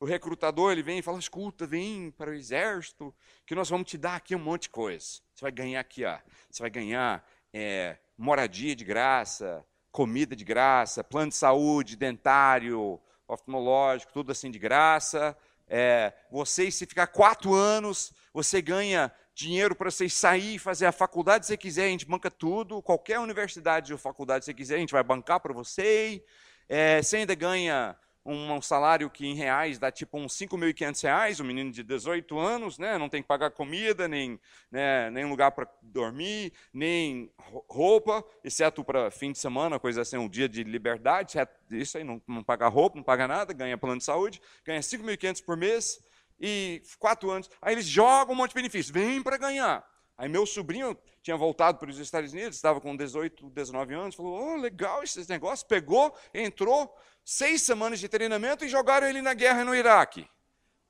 A: O recrutador ele vem e fala: escuta, vem para o exército, que nós vamos te dar aqui um monte de coisa. Você vai ganhar aqui, ó, você vai ganhar é, moradia de graça, comida de graça, plano de saúde, dentário, oftalmológico, tudo assim de graça. É, vocês, se ficar quatro anos, você ganha dinheiro para vocês sair e fazer a faculdade se você quiser, a gente banca tudo. Qualquer universidade ou faculdade se você quiser, a gente vai bancar para você. É, você ainda ganha um, salário que em reais dá tipo uns 5.500 reais, um menino de 18 anos, né? não tem que pagar comida, nem, né, nem lugar para dormir, nem roupa, exceto para fim de semana, coisa assim, um dia de liberdade, isso aí, não, não paga roupa, não paga nada, ganha plano de saúde, ganha 5.500 por mês, e quatro anos, aí eles jogam um monte de benefícios, vem para ganhar. Aí meu sobrinho tinha voltado para os Estados Unidos, estava com 18, 19 anos, falou, oh, legal esse negócio, pegou, entrou, seis semanas de treinamento e jogaram ele na guerra no Iraque.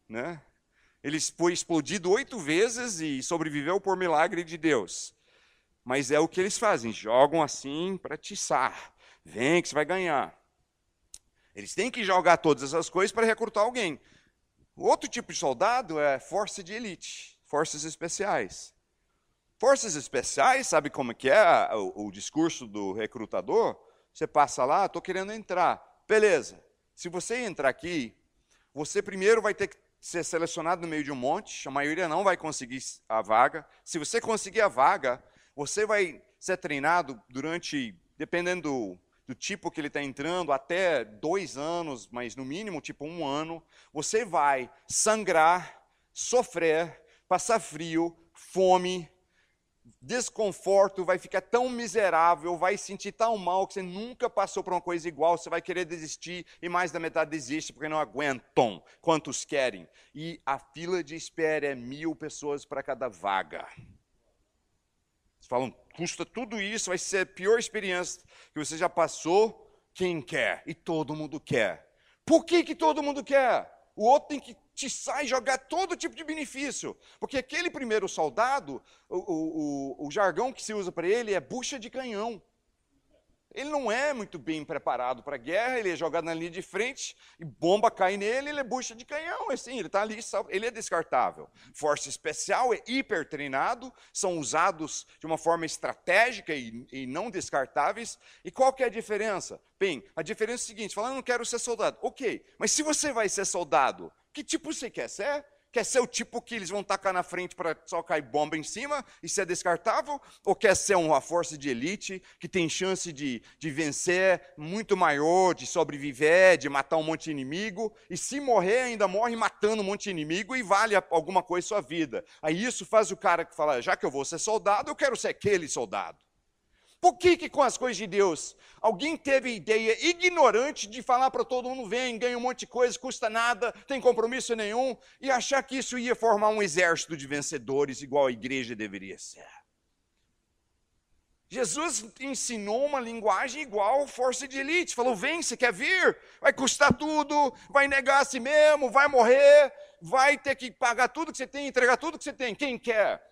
A: Né? Ele foi explodido oito vezes e sobreviveu por milagre de Deus. Mas é o que eles fazem, jogam assim para tiçar. Vem que você vai ganhar. Eles têm que jogar todas essas coisas para recrutar alguém. Outro tipo de soldado é força de elite, forças especiais. Forças especiais, sabe como que é o, o discurso do recrutador? Você passa lá, estou querendo entrar. Beleza. Se você entrar aqui, você primeiro vai ter que ser selecionado no meio de um monte, a maioria não vai conseguir a vaga. Se você conseguir a vaga, você vai ser treinado durante, dependendo do tipo que ele está entrando, até dois anos, mas no mínimo tipo um ano, você vai sangrar, sofrer, passar frio, fome, desconforto, vai ficar tão miserável, vai sentir tão mal que você nunca passou por uma coisa igual, você vai querer desistir e mais da metade desiste porque não aguentam quantos querem. E a fila de espera é mil pessoas para cada vaga. Eles falam, custa tudo isso, vai ser a pior experiência que você já passou. Quem quer? E todo mundo quer. Por que, que todo mundo quer? O outro tem que te sai jogar todo tipo de benefício. Porque aquele primeiro soldado, o, o, o, o jargão que se usa para ele é bucha de canhão. Ele não é muito bem preparado para a guerra, ele é jogado na linha de frente e bomba cai nele, ele é bucha de canhão, assim, ele está ali, ele é descartável. Força especial é hiper treinado, são usados de uma forma estratégica e, e não descartáveis. E qual que é a diferença? Bem, a diferença é a seguinte: falando, não quero ser soldado. Ok, mas se você vai ser soldado, que tipo você quer ser? Quer ser o tipo que eles vão tacar na frente para só cair bomba em cima e ser descartável? Ou quer ser uma força de elite que tem chance de, de vencer muito maior, de sobreviver, de matar um monte de inimigo? E se morrer, ainda morre matando um monte de inimigo e vale alguma coisa sua vida. Aí isso faz o cara que fala: já que eu vou ser soldado, eu quero ser aquele soldado. Por que, que com as coisas de Deus, alguém teve ideia ignorante de falar para todo mundo: vem, ganha um monte de coisa, custa nada, tem compromisso nenhum, e achar que isso ia formar um exército de vencedores, igual a igreja deveria ser? Jesus ensinou uma linguagem igual força de elite. Falou: vem, você quer vir? Vai custar tudo, vai negar a si mesmo, vai morrer, vai ter que pagar tudo que você tem, entregar tudo que você tem. Quem quer?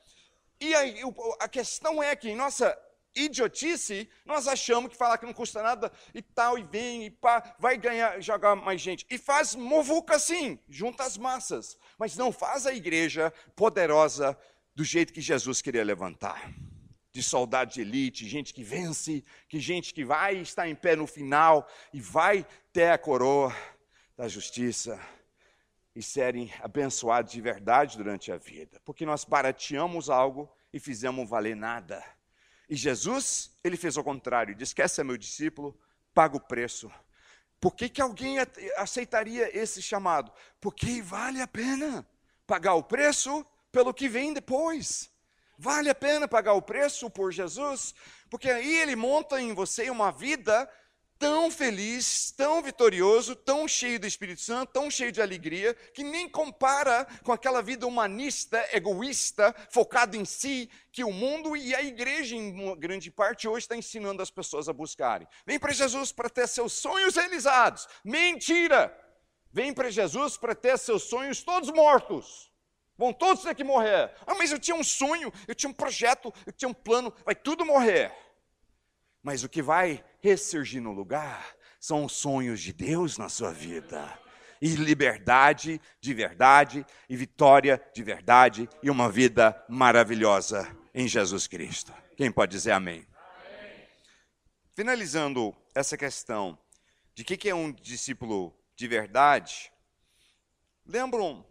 A: E aí, a questão é que nossa idiotice, nós achamos que falar que não custa nada e tal, e vem, e pá, vai ganhar, jogar mais gente. E faz movuca assim, junta as massas. Mas não faz a igreja poderosa do jeito que Jesus queria levantar. De soldado de elite, gente que vence, que gente que vai estar em pé no final e vai ter a coroa da justiça e serem abençoados de verdade durante a vida. Porque nós barateamos algo e fizemos valer nada. E Jesus, ele fez o contrário, disse: Quer ser meu discípulo? Paga o preço. Por que, que alguém aceitaria esse chamado? Porque vale a pena pagar o preço pelo que vem depois. Vale a pena pagar o preço por Jesus, porque aí ele monta em você uma vida tão feliz, tão vitorioso, tão cheio do Espírito Santo, tão cheio de alegria, que nem compara com aquela vida humanista, egoísta, focada em si, que o mundo e a igreja, em grande parte, hoje está ensinando as pessoas a buscarem. Vem para Jesus para ter seus sonhos realizados. Mentira! Vem para Jesus para ter seus sonhos todos mortos. Vão todos ter que morrer. Ah, mas eu tinha um sonho, eu tinha um projeto, eu tinha um plano, vai tudo morrer. Mas o que vai ressurgir no lugar são os sonhos de Deus na sua vida. E liberdade de verdade, e vitória de verdade, e uma vida maravilhosa em Jesus Cristo. Quem pode dizer amém? amém. Finalizando essa questão de o que é um discípulo de verdade, lembram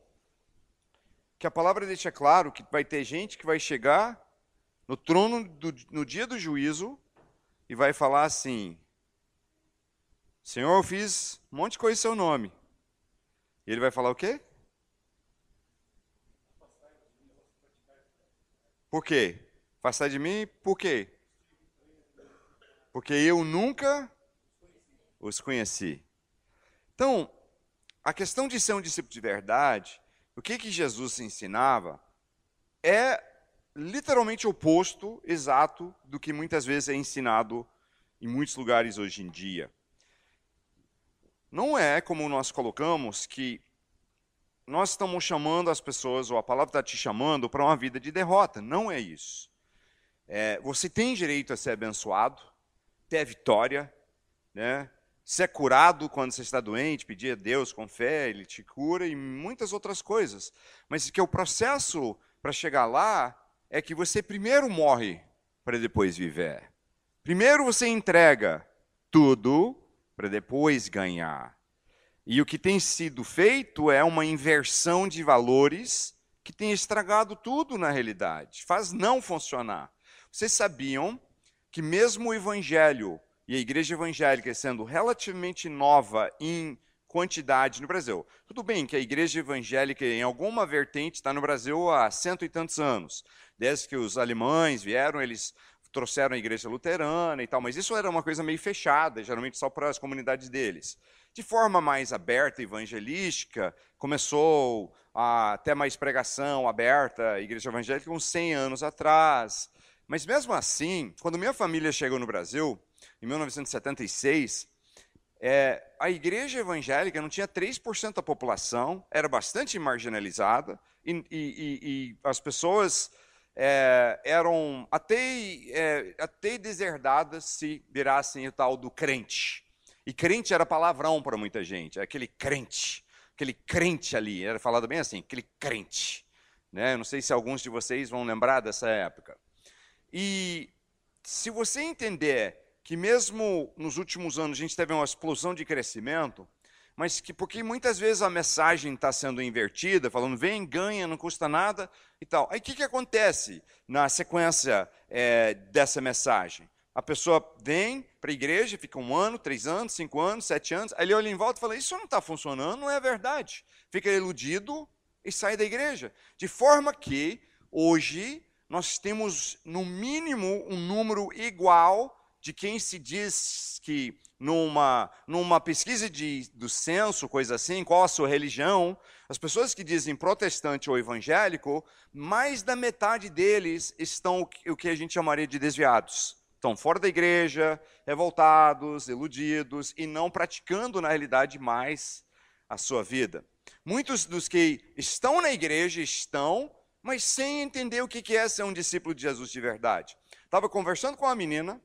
A: que a palavra deixa claro que vai ter gente que vai chegar no trono do, no dia do juízo e vai falar assim: Senhor, eu fiz um monte de coisa em seu nome. E ele vai falar o quê? Por quê? Afastar de mim, por quê? Porque eu nunca os conheci. Então, a questão de ser um discípulo de verdade, o que, que Jesus ensinava, é literalmente oposto, exato, do que muitas vezes é ensinado em muitos lugares hoje em dia. Não é como nós colocamos que nós estamos chamando as pessoas, ou a palavra está te chamando, para uma vida de derrota. Não é isso. É, você tem direito a ser abençoado, ter vitória, né? ser curado quando você está doente, pedir a Deus com fé, Ele te cura e muitas outras coisas. Mas que o processo para chegar lá é que você primeiro morre para depois viver. Primeiro você entrega tudo para depois ganhar. E o que tem sido feito é uma inversão de valores que tem estragado tudo na realidade, faz não funcionar. Vocês sabiam que mesmo o evangelho e a igreja evangélica sendo relativamente nova em quantidade no Brasil. Tudo bem que a igreja evangélica, em alguma vertente, está no Brasil há cento e tantos anos. Desde que os alemães vieram, eles trouxeram a igreja luterana e tal, mas isso era uma coisa meio fechada, geralmente só para as comunidades deles. De forma mais aberta, evangelística, começou a ter mais pregação aberta, a igreja evangélica, uns 100 anos atrás. Mas mesmo assim, quando minha família chegou no Brasil, em 1976, é, a igreja evangélica não tinha 3% da população, era bastante marginalizada, e, e, e as pessoas é, eram até, é, até deserdadas se virassem o tal do crente. E crente era palavrão para muita gente, aquele crente, aquele crente ali, era falado bem assim, aquele crente. Né? Não sei se alguns de vocês vão lembrar dessa época. E se você entender que mesmo nos últimos anos a gente teve uma explosão de crescimento, mas que porque muitas vezes a mensagem está sendo invertida, falando vem, ganha, não custa nada e tal. Aí o que, que acontece na sequência é, dessa mensagem? A pessoa vem para a igreja, fica um ano, três anos, cinco anos, sete anos, aí ele olha em volta e fala: Isso não está funcionando, não é verdade. Fica iludido e sai da igreja. De forma que, hoje, nós temos, no mínimo, um número igual de quem se diz que numa, numa pesquisa de, do censo, coisa assim, qual a sua religião, as pessoas que dizem protestante ou evangélico, mais da metade deles estão o que a gente chamaria de desviados. Estão fora da igreja, revoltados, iludidos e não praticando na realidade mais a sua vida. Muitos dos que estão na igreja estão, mas sem entender o que é ser um discípulo de Jesus de verdade. Estava conversando com uma menina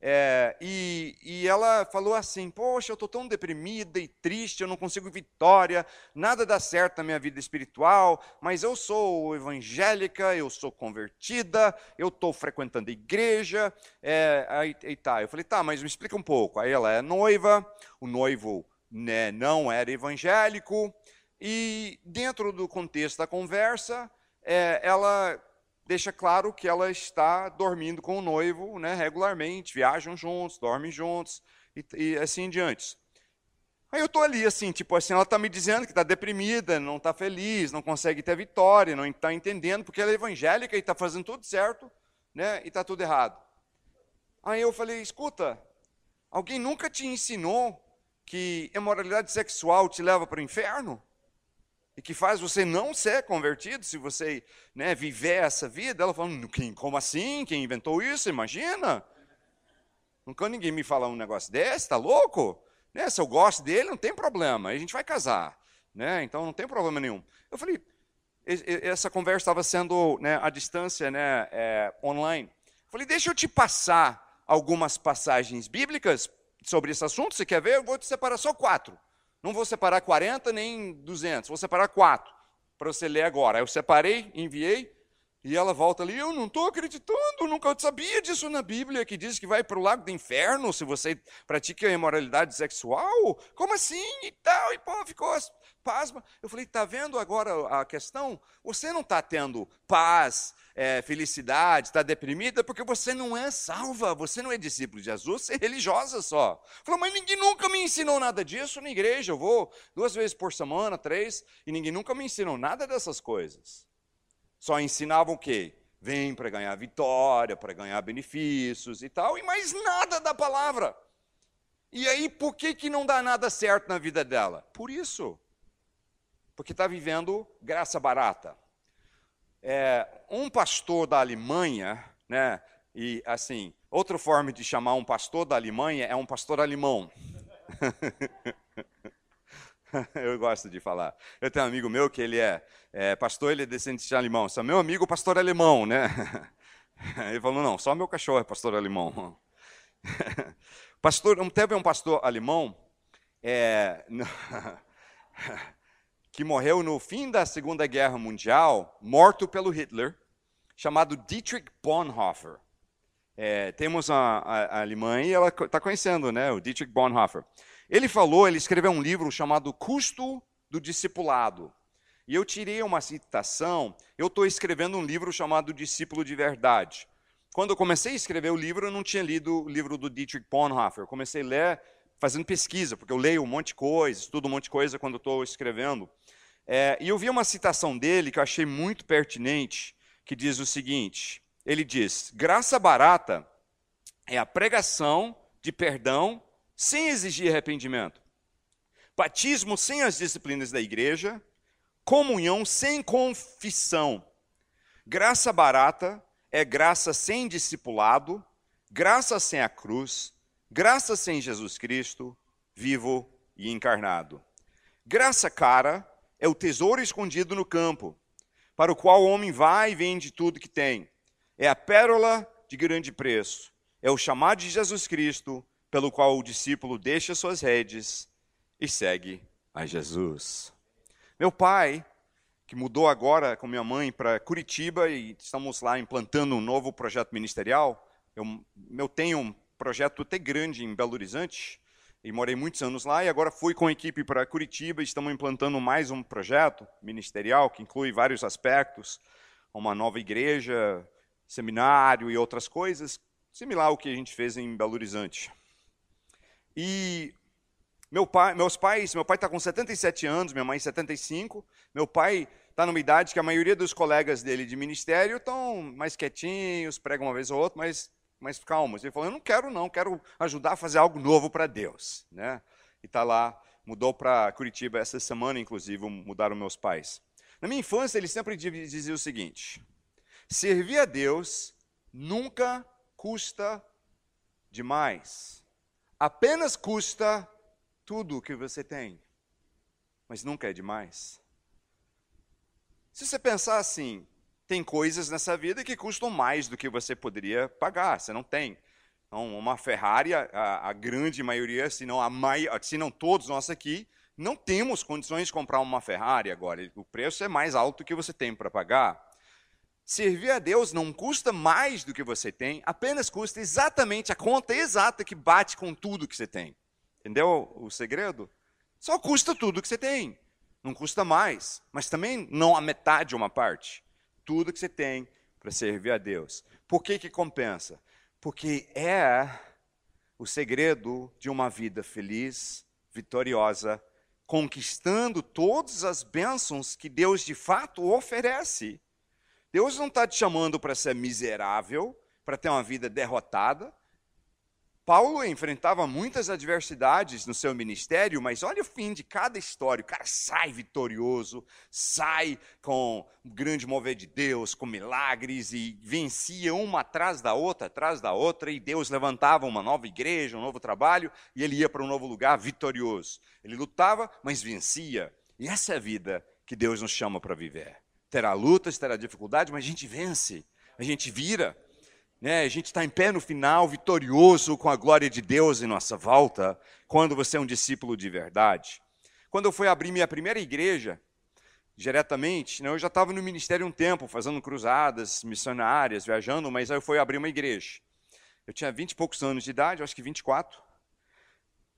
A: é, e, e, ela falou assim: Poxa, eu estou tão deprimida e triste, eu não consigo vitória, nada dá certo na minha vida espiritual, mas eu sou evangélica, eu sou convertida, eu estou frequentando igreja. É, aí, aí tá. Eu falei: Tá, mas me explica um pouco. Aí ela é noiva, o noivo né, não era evangélico, e dentro do contexto da conversa, é, ela deixa claro que ela está dormindo com o noivo né, regularmente, viajam juntos, dormem juntos e, e assim em diante. Aí eu estou ali, assim, tipo assim, ela está me dizendo que está deprimida, não está feliz, não consegue ter vitória, não está entendendo, porque ela é evangélica e está fazendo tudo certo, né, e está tudo errado. Aí eu falei, escuta, alguém nunca te ensinou que imoralidade sexual te leva para o inferno? E que faz você não ser convertido se você né, viver essa vida. Ela falou, quem, como assim? Quem inventou isso? Imagina. Nunca ninguém me fala um negócio desse, tá louco? Né, se eu gosto dele, não tem problema, a gente vai casar. Né, então não tem problema nenhum. Eu falei, essa conversa estava sendo né, à distância, né, é, online. Eu falei, deixa eu te passar algumas passagens bíblicas sobre esse assunto. Você quer ver? Eu vou te separar só quatro. Não vou separar 40 nem 200, vou separar quatro para você ler agora. Eu separei, enviei, e ela volta ali, eu não estou acreditando, nunca sabia disso na Bíblia, que diz que vai para o lago do inferno se você pratica imoralidade sexual. Como assim? E tal, e pô, ficou pasma. Eu falei, está vendo agora a questão? Você não está tendo paz, é, felicidade, está deprimida, porque você não é salva, você não é discípulo de Jesus, você é religiosa só. Falou, mas ninguém nunca me ensinou nada disso na igreja. Eu vou duas vezes por semana, três, e ninguém nunca me ensinou nada dessas coisas. Só ensinavam o quê? Vem para ganhar vitória, para ganhar benefícios e tal, e mais nada da palavra. E aí, por que, que não dá nada certo na vida dela? Por isso porque está vivendo graça barata. É, um pastor da Alemanha, né, e assim, outra forma de chamar um pastor da Alemanha é um pastor alemão. Eu gosto de falar. Eu tenho um amigo meu que ele é, é pastor, ele é descendente de alemão. Só meu amigo pastor alemão, né? Ele falou, não, só meu cachorro é pastor alemão. Pastor, teve um pastor alemão, é, que morreu no fim da Segunda Guerra Mundial, morto pelo Hitler, chamado Dietrich Bonhoeffer. É, temos a, a, a Alemanha e ela está conhecendo, né, o Dietrich Bonhoeffer. Ele falou, ele escreveu um livro chamado Custo do Discipulado. E eu tirei uma citação, eu estou escrevendo um livro chamado Discípulo de Verdade. quando eu comecei a escrever o livro, eu não tinha lido o livro do Dietrich Bonhoeffer. Eu comecei a ler fazendo pesquisa, porque eu leio um monte de coisa, estudo um monte de coisa quando estou escrevendo. É, e eu vi uma citação dele que eu achei muito pertinente, que diz o seguinte: ele diz, graça barata é a pregação de perdão sem exigir arrependimento, batismo sem as disciplinas da igreja, comunhão sem confissão. Graça barata é graça sem discipulado, graça sem a cruz, graça sem Jesus Cristo, vivo e encarnado. Graça cara é o tesouro escondido no campo, para o qual o homem vai e vende tudo que tem. É a pérola de grande preço. É o chamado de Jesus Cristo, pelo qual o discípulo deixa suas redes e segue a Jesus. Meu pai, que mudou agora com minha mãe para Curitiba e estamos lá implantando um novo projeto ministerial. Eu, eu tenho projeto até grande em Belo Horizonte e morei muitos anos lá e agora fui com a equipe para Curitiba e estamos implantando mais um projeto ministerial que inclui vários aspectos, uma nova igreja, seminário e outras coisas, similar ao que a gente fez em Belo Horizonte. E meu pai, meus pais, meu pai está com 77 anos, minha mãe 75. Meu pai está numa idade que a maioria dos colegas dele de ministério estão mais quietinhos, pregam uma vez ou outra, mas mais calmos. Ele falou: Eu não quero, não, quero ajudar a fazer algo novo para Deus. Né? E está lá, mudou para Curitiba essa semana, inclusive, mudaram meus pais. Na minha infância, ele sempre dizia o seguinte: servir a Deus nunca custa demais. Apenas custa tudo o que você tem, mas nunca é demais. Se você pensar assim, tem coisas nessa vida que custam mais do que você poderia pagar, você não tem. Então, uma Ferrari, a, a grande maioria, se não, a mai, se não todos nós aqui, não temos condições de comprar uma Ferrari agora. O preço é mais alto que você tem para pagar. Servir a Deus não custa mais do que você tem, apenas custa exatamente a conta exata que bate com tudo que você tem. Entendeu o segredo? Só custa tudo que você tem. Não custa mais, mas também não a metade uma parte. Tudo que você tem para servir a Deus. Por que que compensa? Porque é o segredo de uma vida feliz, vitoriosa, conquistando todas as bênçãos que Deus de fato oferece. Deus não está te chamando para ser miserável, para ter uma vida derrotada. Paulo enfrentava muitas adversidades no seu ministério, mas olha o fim de cada história. O cara sai vitorioso, sai com um grande mover de Deus, com milagres e vencia uma atrás da outra, atrás da outra, e Deus levantava uma nova igreja, um novo trabalho, e ele ia para um novo lugar vitorioso. Ele lutava, mas vencia. E essa é a vida que Deus nos chama para viver terá lutas, terá dificuldade, mas a gente vence, a gente vira. Né? A gente está em pé no final, vitorioso com a glória de Deus em nossa volta, quando você é um discípulo de verdade. Quando eu fui abrir minha primeira igreja, diretamente, né, eu já estava no ministério um tempo, fazendo cruzadas missionárias, viajando, mas aí eu fui abrir uma igreja. Eu tinha 20 e poucos anos de idade, acho que 24.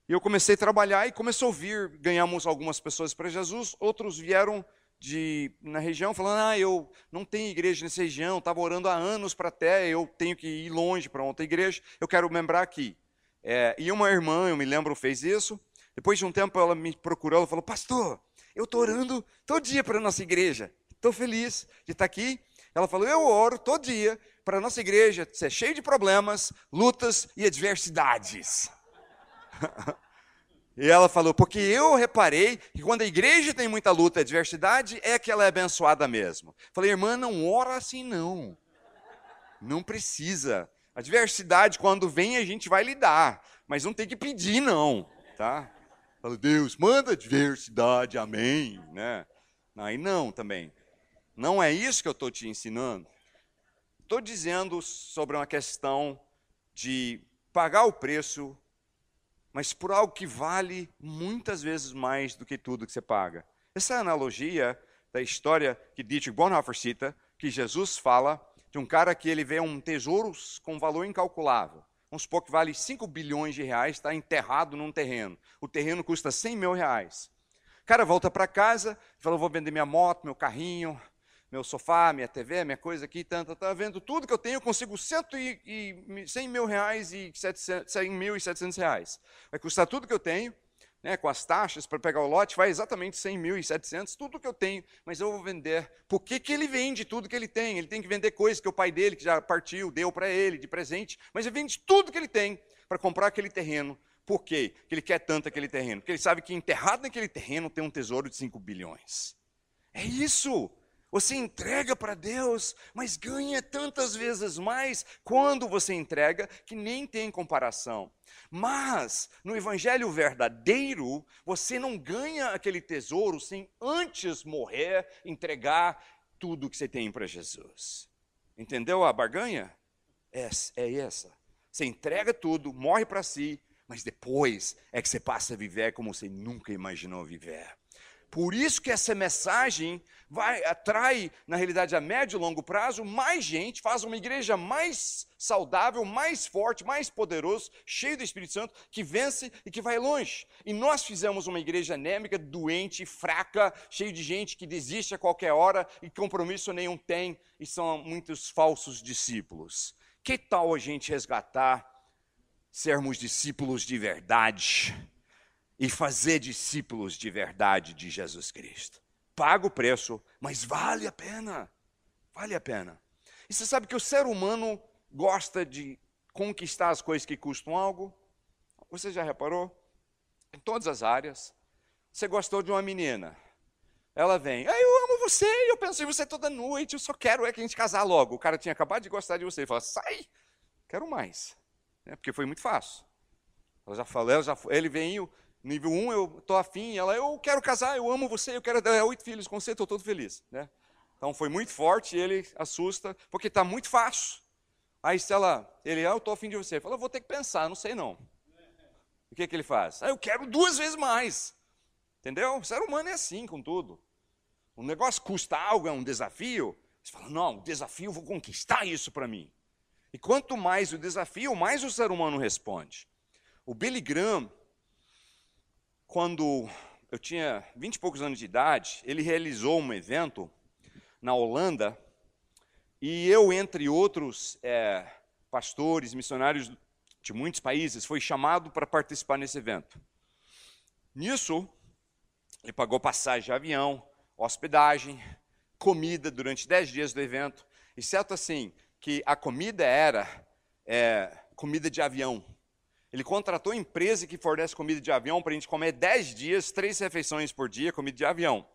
A: E eu comecei a trabalhar e começou a vir, ganhamos algumas pessoas para Jesus, outros vieram de, na região falando: ah, eu não tenho igreja nessa região, estava orando há anos para até, eu tenho que ir longe para outra igreja, eu quero membrar aqui. É, e uma irmã, eu me lembro, fez isso. Depois de um tempo ela me procurou, ela falou: Pastor, eu estou orando todo dia para a nossa igreja, estou feliz de estar aqui. Ela falou: Eu oro todo dia para a nossa igreja ser cheia de problemas, lutas e adversidades. E ela falou, porque eu reparei que quando a igreja tem muita luta e adversidade, é que ela é abençoada mesmo. Falei, irmã, não ora assim não. Não precisa. A adversidade, quando vem, a gente vai lidar. Mas não tem que pedir, não. Tá? Falei, Deus, manda adversidade, amém. Né? Aí não também. Não é isso que eu estou te ensinando. Estou dizendo sobre uma questão de pagar o preço mas por algo que vale muitas vezes mais do que tudo que você paga. Essa analogia da história que Dietrich Bonhoeffer cita, que Jesus fala de um cara que ele vê um tesouro com valor incalculável. Vamos supor que vale 5 bilhões de reais, está enterrado num terreno. O terreno custa 100 mil reais. O cara volta para casa, fala, vou vender minha moto, meu carrinho, meu sofá, minha TV, minha coisa aqui, tanto, tá vendo tudo que eu tenho, eu consigo cento e, e, 100 mil reais e 700, 100 mil e 700 reais. Vai custar tudo que eu tenho, né, com as taxas para pegar o lote, vai exatamente 100 mil e 700, tudo que eu tenho, mas eu vou vender. Por que, que ele vende tudo que ele tem? Ele tem que vender coisas que o pai dele, que já partiu, deu para ele de presente, mas ele vende tudo que ele tem para comprar aquele terreno. Por quê? Que ele quer tanto aquele terreno? Porque ele sabe que enterrado naquele terreno tem um tesouro de 5 bilhões. É isso. Você entrega para Deus, mas ganha tantas vezes mais quando você entrega que nem tem comparação. Mas no evangelho verdadeiro, você não ganha aquele tesouro sem antes morrer, entregar tudo que você tem para Jesus. Entendeu a barganha? É, é essa. Você entrega tudo, morre para si, mas depois é que você passa a viver como você nunca imaginou viver. Por isso que essa mensagem vai atrai, na realidade, a médio e longo prazo, mais gente, faz uma igreja mais saudável, mais forte, mais poderoso, cheio do Espírito Santo, que vence e que vai longe. E nós fizemos uma igreja anêmica, doente, fraca, cheio de gente que desiste a qualquer hora e compromisso nenhum tem, e são muitos falsos discípulos. Que tal a gente resgatar, sermos discípulos de verdade? E fazer discípulos de verdade de Jesus Cristo. Paga o preço, mas vale a pena. Vale a pena. E você sabe que o ser humano gosta de conquistar as coisas que custam algo? Você já reparou? Em todas as áreas. Você gostou de uma menina. Ela vem, ah, eu amo você, eu penso em você toda noite, eu só quero é que a gente casar logo. O cara tinha acabado de gostar de você. Ele fala, sai, quero mais. É, porque foi muito fácil. Ela já falou, ela já, ele veio, Nível 1, um, eu estou afim, ela, eu quero casar, eu amo você, eu quero dar oito filhos com você, estou todo feliz. Né? Então foi muito forte, ele assusta, porque está muito fácil. Aí se ela, ele, ah, eu estou afim de você, fala, vou ter que pensar, não sei não. O que, que ele faz? Ah, eu quero duas vezes mais. Entendeu? O ser humano é assim com tudo. O negócio custa algo, é um desafio. Você fala, não, o desafio, vou conquistar isso para mim. E quanto mais o desafio, mais o ser humano responde. O Billy Graham, quando eu tinha vinte e poucos anos de idade, ele realizou um evento na Holanda e eu, entre outros é, pastores, missionários de muitos países, fui chamado para participar nesse evento. Nisso, ele pagou passagem de avião, hospedagem, comida durante dez dias do evento. E certo assim, que a comida era é, comida de avião. Ele contratou empresa que fornece comida de avião para a gente comer 10 dias, três refeições por dia, comida de avião.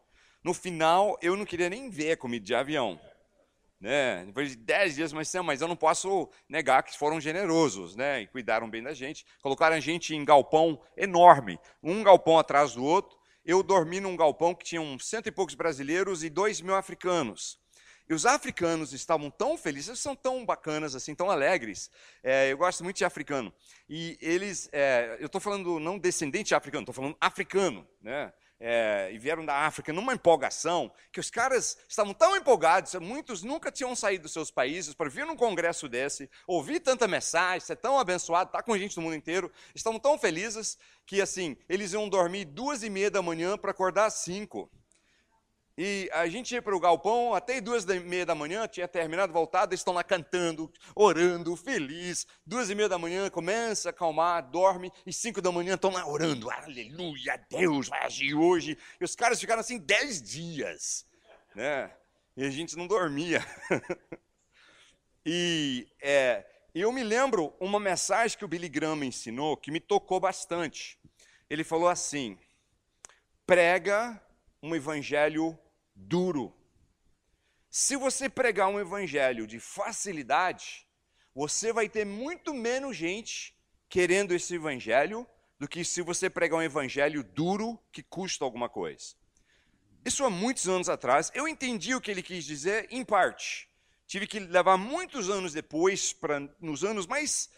A: No final, eu não queria nem ver comida de avião. Né? Depois de 10 dias, mas, mas eu não posso negar que foram generosos né? e cuidaram bem da gente. Colocaram a gente em galpão enorme, um galpão atrás do outro. Eu dormi num galpão que tinha uns cento e poucos brasileiros e dois mil africanos. E os africanos estavam tão felizes, eles são tão bacanas, assim, tão alegres. É, eu gosto muito de africano. E eles, é, eu estou falando não descendente de africano, estou falando africano, né? É, e vieram da África numa empolgação, que os caras estavam tão empolgados, muitos nunca tinham saído dos seus países para vir num congresso desse, ouvir tanta mensagem, ser tão abençoado, estar tá com gente do mundo inteiro, estavam tão felizes que assim, eles iam dormir duas e meia da manhã para acordar às cinco. E a gente ia para o galpão até duas e meia da manhã, tinha terminado, voltado, eles estão lá cantando, orando, feliz. Duas e meia da manhã, começa a acalmar, dorme, e cinco da manhã estão lá orando, aleluia, Deus vai agir hoje. E os caras ficaram assim dez dias, né? E a gente não dormia. e é, eu me lembro uma mensagem que o Billy Graham me ensinou que me tocou bastante. Ele falou assim: prega um evangelho duro. Se você pregar um evangelho de facilidade, você vai ter muito menos gente querendo esse evangelho do que se você pregar um evangelho duro que custa alguma coisa. Isso há muitos anos atrás, eu entendi o que ele quis dizer em parte. Tive que levar muitos anos depois, para nos anos mais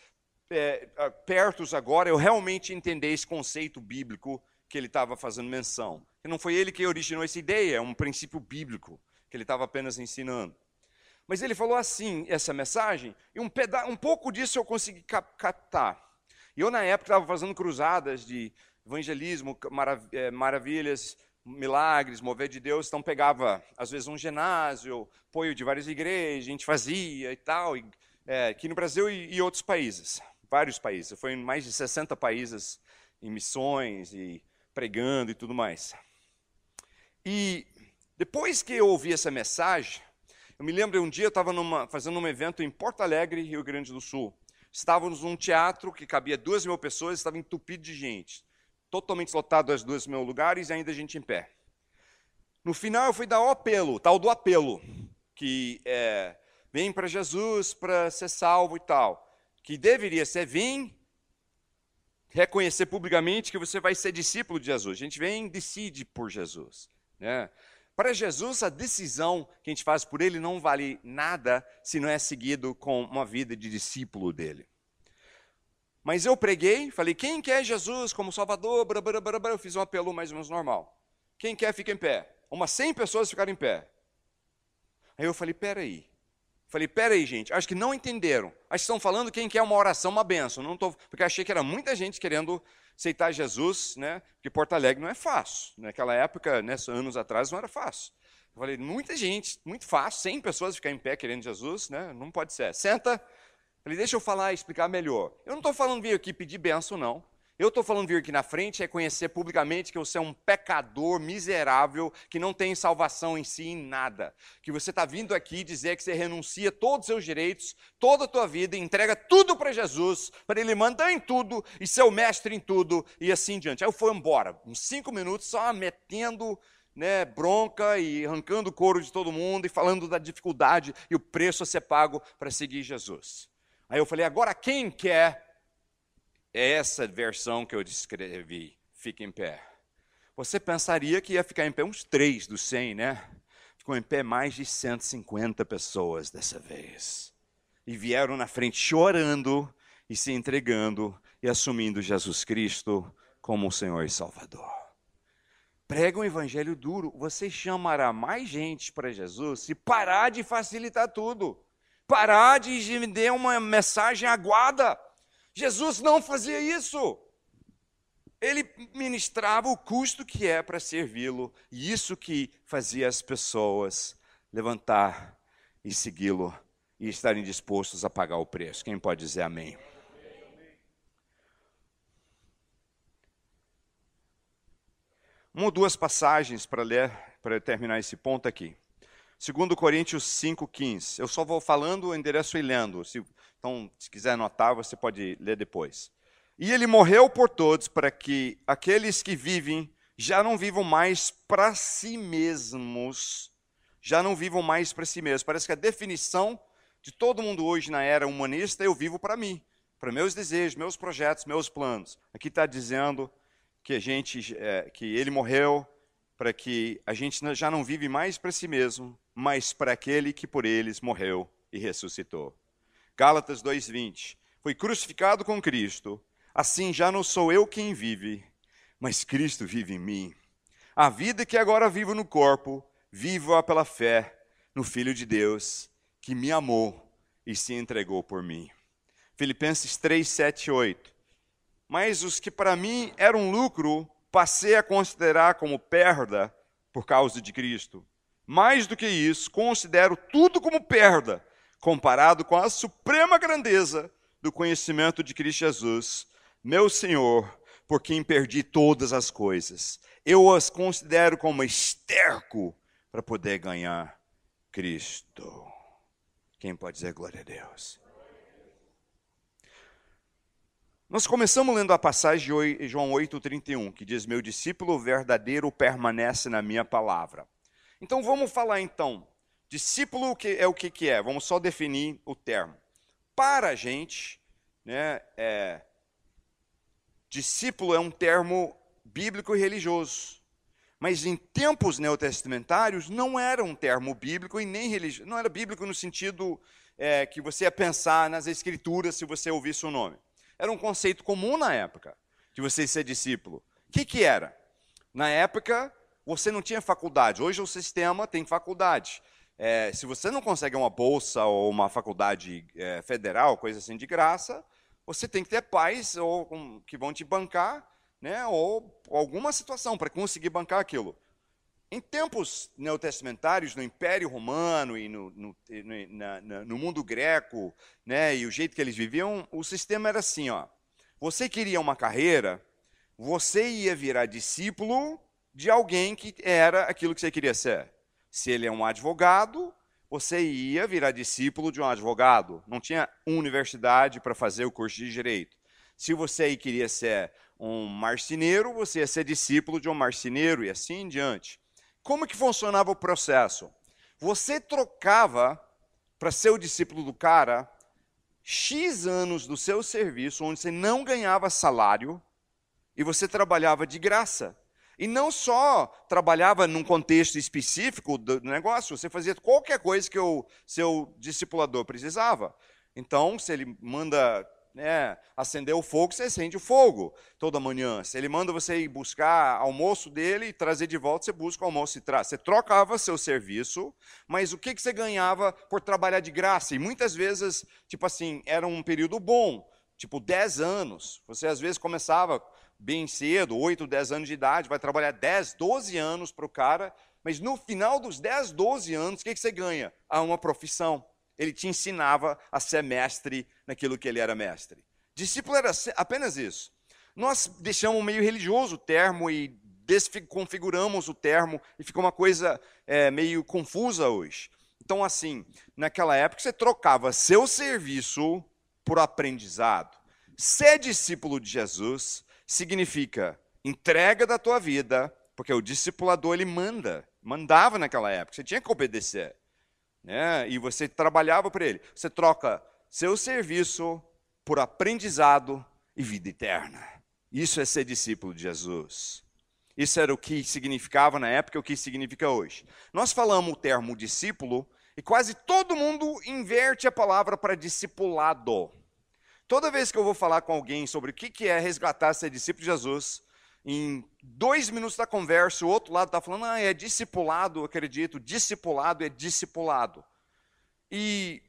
A: é, pertos agora, eu realmente entender esse conceito bíblico que ele estava fazendo menção. E não foi ele que originou essa ideia, é um princípio bíblico que ele estava apenas ensinando. Mas ele falou assim, essa mensagem, e um, peda um pouco disso eu consegui captar. E eu, na época, estava fazendo cruzadas de evangelismo, marav é, maravilhas milagres, mover de Deus, então pegava, às vezes, um ginásio, apoio de várias igrejas, a gente fazia e tal, e, é, aqui no Brasil e, e outros países, vários países. Foi em mais de 60 países em missões e pregando e tudo mais. E depois que eu ouvi essa mensagem, eu me lembro um dia eu estava fazendo um evento em Porto Alegre, Rio Grande do Sul. Estávamos num teatro que cabia duas mil pessoas, estava entupido de gente totalmente lotado as duas mil lugares e ainda gente em pé. No final eu fui dar o apelo, tal do apelo, que é, vem para Jesus para ser salvo e tal, que deveria ser vem reconhecer publicamente que você vai ser discípulo de Jesus. A gente vem e decide por Jesus. Né? Para Jesus, a decisão que a gente faz por ele não vale nada se não é seguido com uma vida de discípulo dele. Mas eu preguei, falei, quem quer Jesus como Salvador? Brá, brá, brá, eu fiz um apelo mais ou menos normal. Quem quer, fica em pé. Umas 100 pessoas ficaram em pé. Aí eu falei, peraí. Falei, peraí, gente, acho que não entenderam. Acho que estão falando quem quer uma oração, uma benção. Não tô, porque achei que era muita gente querendo aceitar Jesus, né? Porque Porto Alegre não é fácil. Naquela época, né, anos atrás, não era fácil. Eu falei, muita gente, muito fácil, 100 pessoas ficar em pé querendo Jesus, né? Não pode ser. Senta, Falei, deixa eu falar e explicar melhor. Eu não estou falando vir aqui pedir benção, não. Eu estou falando vir aqui na frente reconhecer publicamente que você é um pecador miserável, que não tem salvação em si em nada. Que você está vindo aqui dizer que você renuncia todos os seus direitos, toda a tua vida, entrega tudo para Jesus, para Ele mandar em tudo e ser o mestre em tudo, e assim diante. Aí eu fui embora, uns cinco minutos, só metendo né, bronca e arrancando o couro de todo mundo e falando da dificuldade e o preço a ser pago para seguir Jesus. Aí eu falei, agora quem quer essa versão que eu descrevi? Fica em pé. Você pensaria que ia ficar em pé uns três dos 100, né? Ficou em pé mais de 150 pessoas dessa vez. E vieram na frente chorando e se entregando e assumindo Jesus Cristo como o Senhor e Salvador. Prega um evangelho duro, você chamará mais gente para Jesus se parar de facilitar tudo parar de me dar uma mensagem aguada. Jesus não fazia isso. Ele ministrava o custo que é para servi-lo, e isso que fazia as pessoas levantar e segui-lo e estarem dispostos a pagar o preço. Quem pode dizer amém? Uma ou duas passagens para ler, para terminar esse ponto aqui. Segundo Coríntios 5,15. Eu só vou falando o endereço e lendo. Se, então, se quiser anotar, você pode ler depois. E ele morreu por todos, para que aqueles que vivem já não vivam mais para si mesmos. Já não vivam mais para si mesmos. Parece que a definição de todo mundo hoje na era humanista é eu vivo para mim, para meus desejos, meus projetos, meus planos. Aqui está dizendo que a gente, é, que ele morreu para que a gente já não vive mais para si mesmo, mas para aquele que por eles morreu e ressuscitou. Gálatas 2:20. Foi crucificado com Cristo, assim já não sou eu quem vive, mas Cristo vive em mim. A vida que agora vivo no corpo, vivo-a pela fé no Filho de Deus, que me amou e se entregou por mim. Filipenses 3, 7 8. Mas os que para mim eram lucro, passei a considerar como perda por causa de Cristo. Mais do que isso, considero tudo como perda, comparado com a suprema grandeza do conhecimento de Cristo Jesus, meu Senhor, por quem perdi todas as coisas. Eu as considero como esterco para poder ganhar Cristo. Quem pode dizer glória a Deus? Nós começamos lendo a passagem de João 8,31, que diz: Meu discípulo verdadeiro permanece na minha palavra. Então vamos falar então. Discípulo é o que, que é? Vamos só definir o termo. Para a gente, né, é, discípulo é um termo bíblico e religioso. Mas em tempos neotestamentários não era um termo bíblico e nem religioso. Não era bíblico no sentido é, que você ia pensar nas escrituras se você ouvisse o nome. Era um conceito comum na época de você ser discípulo. O que, que era? Na época, você não tinha faculdade. Hoje o sistema tem faculdade. É, se você não consegue uma bolsa ou uma faculdade é, federal, coisa assim de graça, você tem que ter pais ou, que vão te bancar, né, ou alguma situação para conseguir bancar aquilo. Em tempos neotestamentários, no Império Romano e no, no, na, no mundo greco, né, e o jeito que eles viviam, o sistema era assim: ó, você queria uma carreira, você ia virar discípulo de alguém que era aquilo que você queria ser. Se ele é um advogado, você ia virar discípulo de um advogado. Não tinha universidade para fazer o curso de direito. Se você queria ser um marceneiro, você ia ser discípulo de um marceneiro e assim em diante. Como que funcionava o processo? Você trocava para ser o discípulo do cara X anos do seu serviço onde você não ganhava salário e você trabalhava de graça. E não só trabalhava num contexto específico do negócio, você fazia qualquer coisa que o seu discipulador precisava. Então, se ele manda né, acender o fogo, você acende o fogo toda manhã. Se ele manda você ir buscar almoço dele e trazer de volta, você busca o almoço e traz. Você trocava seu serviço, mas o que, que você ganhava por trabalhar de graça? E muitas vezes, tipo assim, era um período bom, tipo 10 anos. Você às vezes começava bem cedo, 8, 10 anos de idade, vai trabalhar 10, 12 anos para o cara, mas no final dos 10, 12 anos, o que, que você ganha? Ah, uma profissão. Ele te ensinava a ser mestre naquilo que ele era mestre. Discípulo era apenas isso. Nós deixamos meio religioso o termo e desconfiguramos o termo e ficou uma coisa é, meio confusa hoje. Então, assim, naquela época você trocava seu serviço por aprendizado. Ser discípulo de Jesus significa entrega da tua vida, porque o discipulador ele manda, mandava naquela época, você tinha que obedecer né? e você trabalhava para ele. Você troca seu serviço por aprendizado e vida eterna. Isso é ser discípulo de Jesus. Isso era o que significava na época e o que significa hoje. Nós falamos o termo discípulo e quase todo mundo inverte a palavra para discipulado. Toda vez que eu vou falar com alguém sobre o que é resgatar ser discípulo de Jesus, em dois minutos da conversa, o outro lado está falando, ah, é discipulado, acredito, discipulado é discipulado. E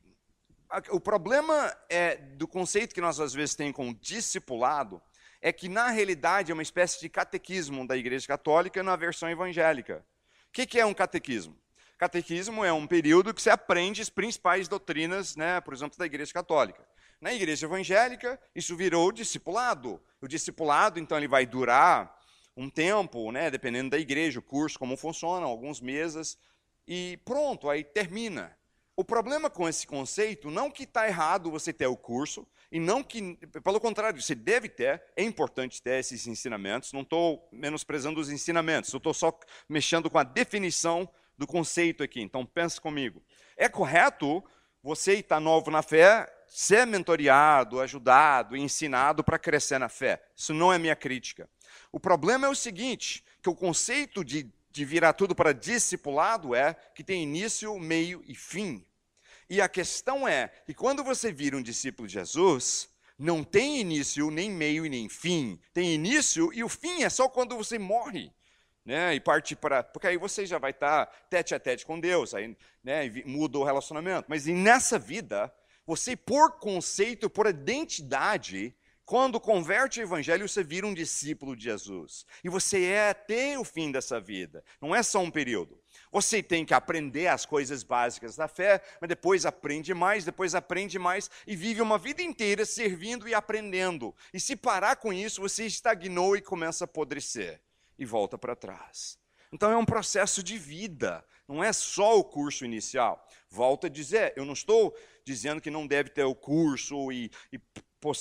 A: o problema é, do conceito que nós às vezes temos com discipulado é que, na realidade, é uma espécie de catequismo da Igreja Católica na versão evangélica. O que, que é um catequismo? Catequismo é um período que você aprende as principais doutrinas, né, por exemplo, da Igreja Católica. Na igreja evangélica, isso virou discipulado. O discipulado, então, ele vai durar um tempo, né, dependendo da igreja, o curso, como funciona, alguns meses, e pronto, aí termina. O problema com esse conceito, não que está errado você ter o curso, e não que, pelo contrário, você deve ter, é importante ter esses ensinamentos, não estou menosprezando os ensinamentos, eu estou só mexendo com a definição do conceito aqui, então pensa comigo. É correto você está novo na fé, ser mentoriado, ajudado, ensinado para crescer na fé. Isso não é minha crítica. O problema é o seguinte, que o conceito de, de virar tudo para discipulado é que tem início, meio e fim. E a questão é que quando você vira um discípulo de Jesus, não tem início, nem meio e nem fim. Tem início e o fim é só quando você morre. Né, e parte para. Porque aí você já vai estar tete a tete com Deus, aí né, muda o relacionamento. Mas nessa vida, você, por conceito, por identidade, quando converte o evangelho, você vira um discípulo de Jesus. E você é até o fim dessa vida. Não é só um período. Você tem que aprender as coisas básicas da fé, mas depois aprende mais, depois aprende mais e vive uma vida inteira servindo e aprendendo. E se parar com isso, você estagnou e começa a apodrecer e volta para trás. Então é um processo de vida, não é só o curso inicial. Volto a dizer, eu não estou dizendo que não deve ter o curso e, e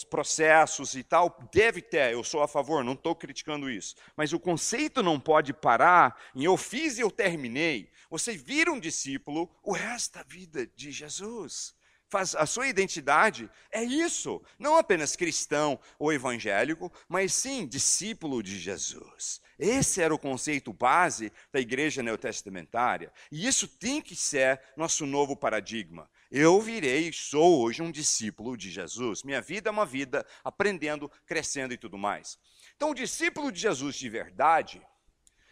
A: processos e tal, deve ter, eu sou a favor, não estou criticando isso. Mas o conceito não pode parar em eu fiz e eu terminei. Você vira um discípulo o resto da vida de Jesus. Faz, a sua identidade é isso, não apenas cristão ou evangélico, mas sim discípulo de Jesus. Esse era o conceito base da igreja neotestamentária. E isso tem que ser nosso novo paradigma. Eu virei, sou hoje um discípulo de Jesus. Minha vida é uma vida aprendendo, crescendo e tudo mais. Então, o discípulo de Jesus de verdade,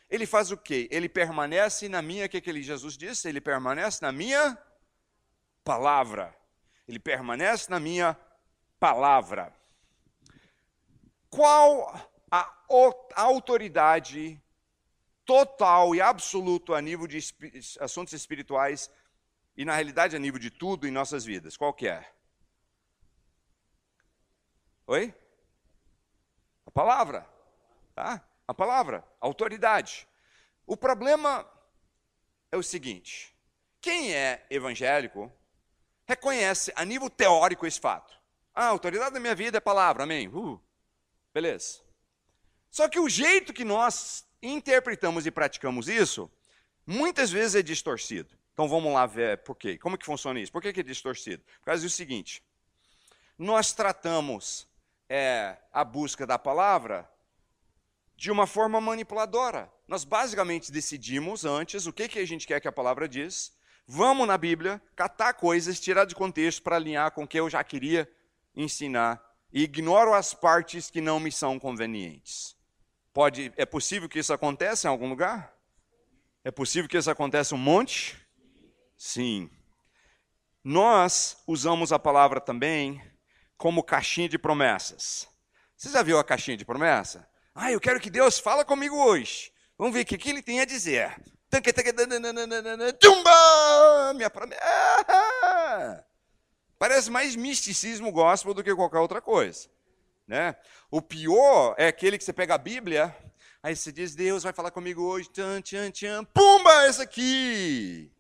A: ele faz o quê? Ele permanece na minha, o que, que Jesus disse? Ele permanece na minha palavra. Ele permanece na minha palavra. Qual a autoridade total e absoluto a nível de assuntos espirituais e, na realidade, a nível de tudo em nossas vidas. Qual que é? Oi? A palavra. Tá? A palavra, autoridade. O problema é o seguinte: quem é evangélico reconhece a nível teórico esse fato. Ah, a autoridade da minha vida é palavra, amém. Uh, beleza. Só que o jeito que nós interpretamos e praticamos isso, muitas vezes é distorcido. Então vamos lá ver por quê. Como que funciona isso? Por que, que é distorcido? Por causa do seguinte: nós tratamos é, a busca da palavra de uma forma manipuladora. Nós basicamente decidimos antes o que, que a gente quer que a palavra diz, vamos na Bíblia, catar coisas, tirar de contexto para alinhar com o que eu já queria ensinar e ignoro as partes que não me são convenientes. Pode, é possível que isso aconteça em algum lugar? É possível que isso aconteça um monte? Sim. Nós usamos a palavra também como caixinha de promessas. Você já viu a caixinha de promessa? Ah, eu quero que Deus fala comigo hoje. Vamos ver o que ele tem a dizer. Tumba! Minha promessa. Parece mais misticismo gospel do que qualquer outra coisa. Né? O pior é aquele que você pega a Bíblia, aí você diz, Deus vai falar comigo hoje, tchan, tchan, tchan, pumba, esse aqui.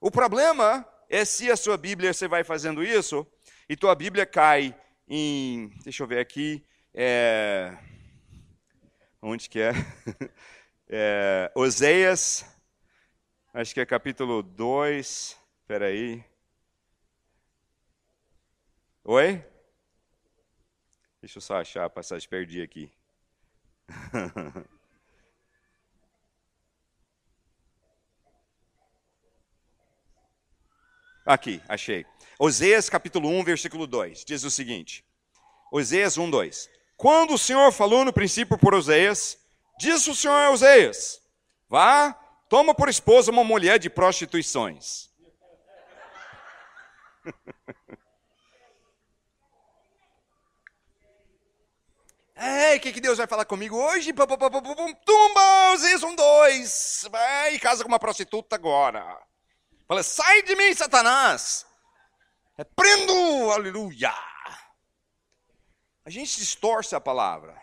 A: O problema é se a sua Bíblia, você vai fazendo isso, e tua Bíblia cai em, deixa eu ver aqui, é, onde que é? é Oséias, acho que é capítulo 2, espera aí. Oi? Deixa eu só achar a passagem, perdi aqui. Aqui, achei. Oséias capítulo 1, versículo 2, diz o seguinte. Oséias 1, 2. Quando o Senhor falou no princípio por Oséias, disse o Senhor a Oséias, vá, toma por esposa uma mulher de prostituições. É, o que, que Deus vai falar comigo hoje? Tumba, Oséias 1, 2. Vai casa com uma prostituta agora. Fala, sai de mim, Satanás. Repreendo, aleluia. A gente distorce a palavra.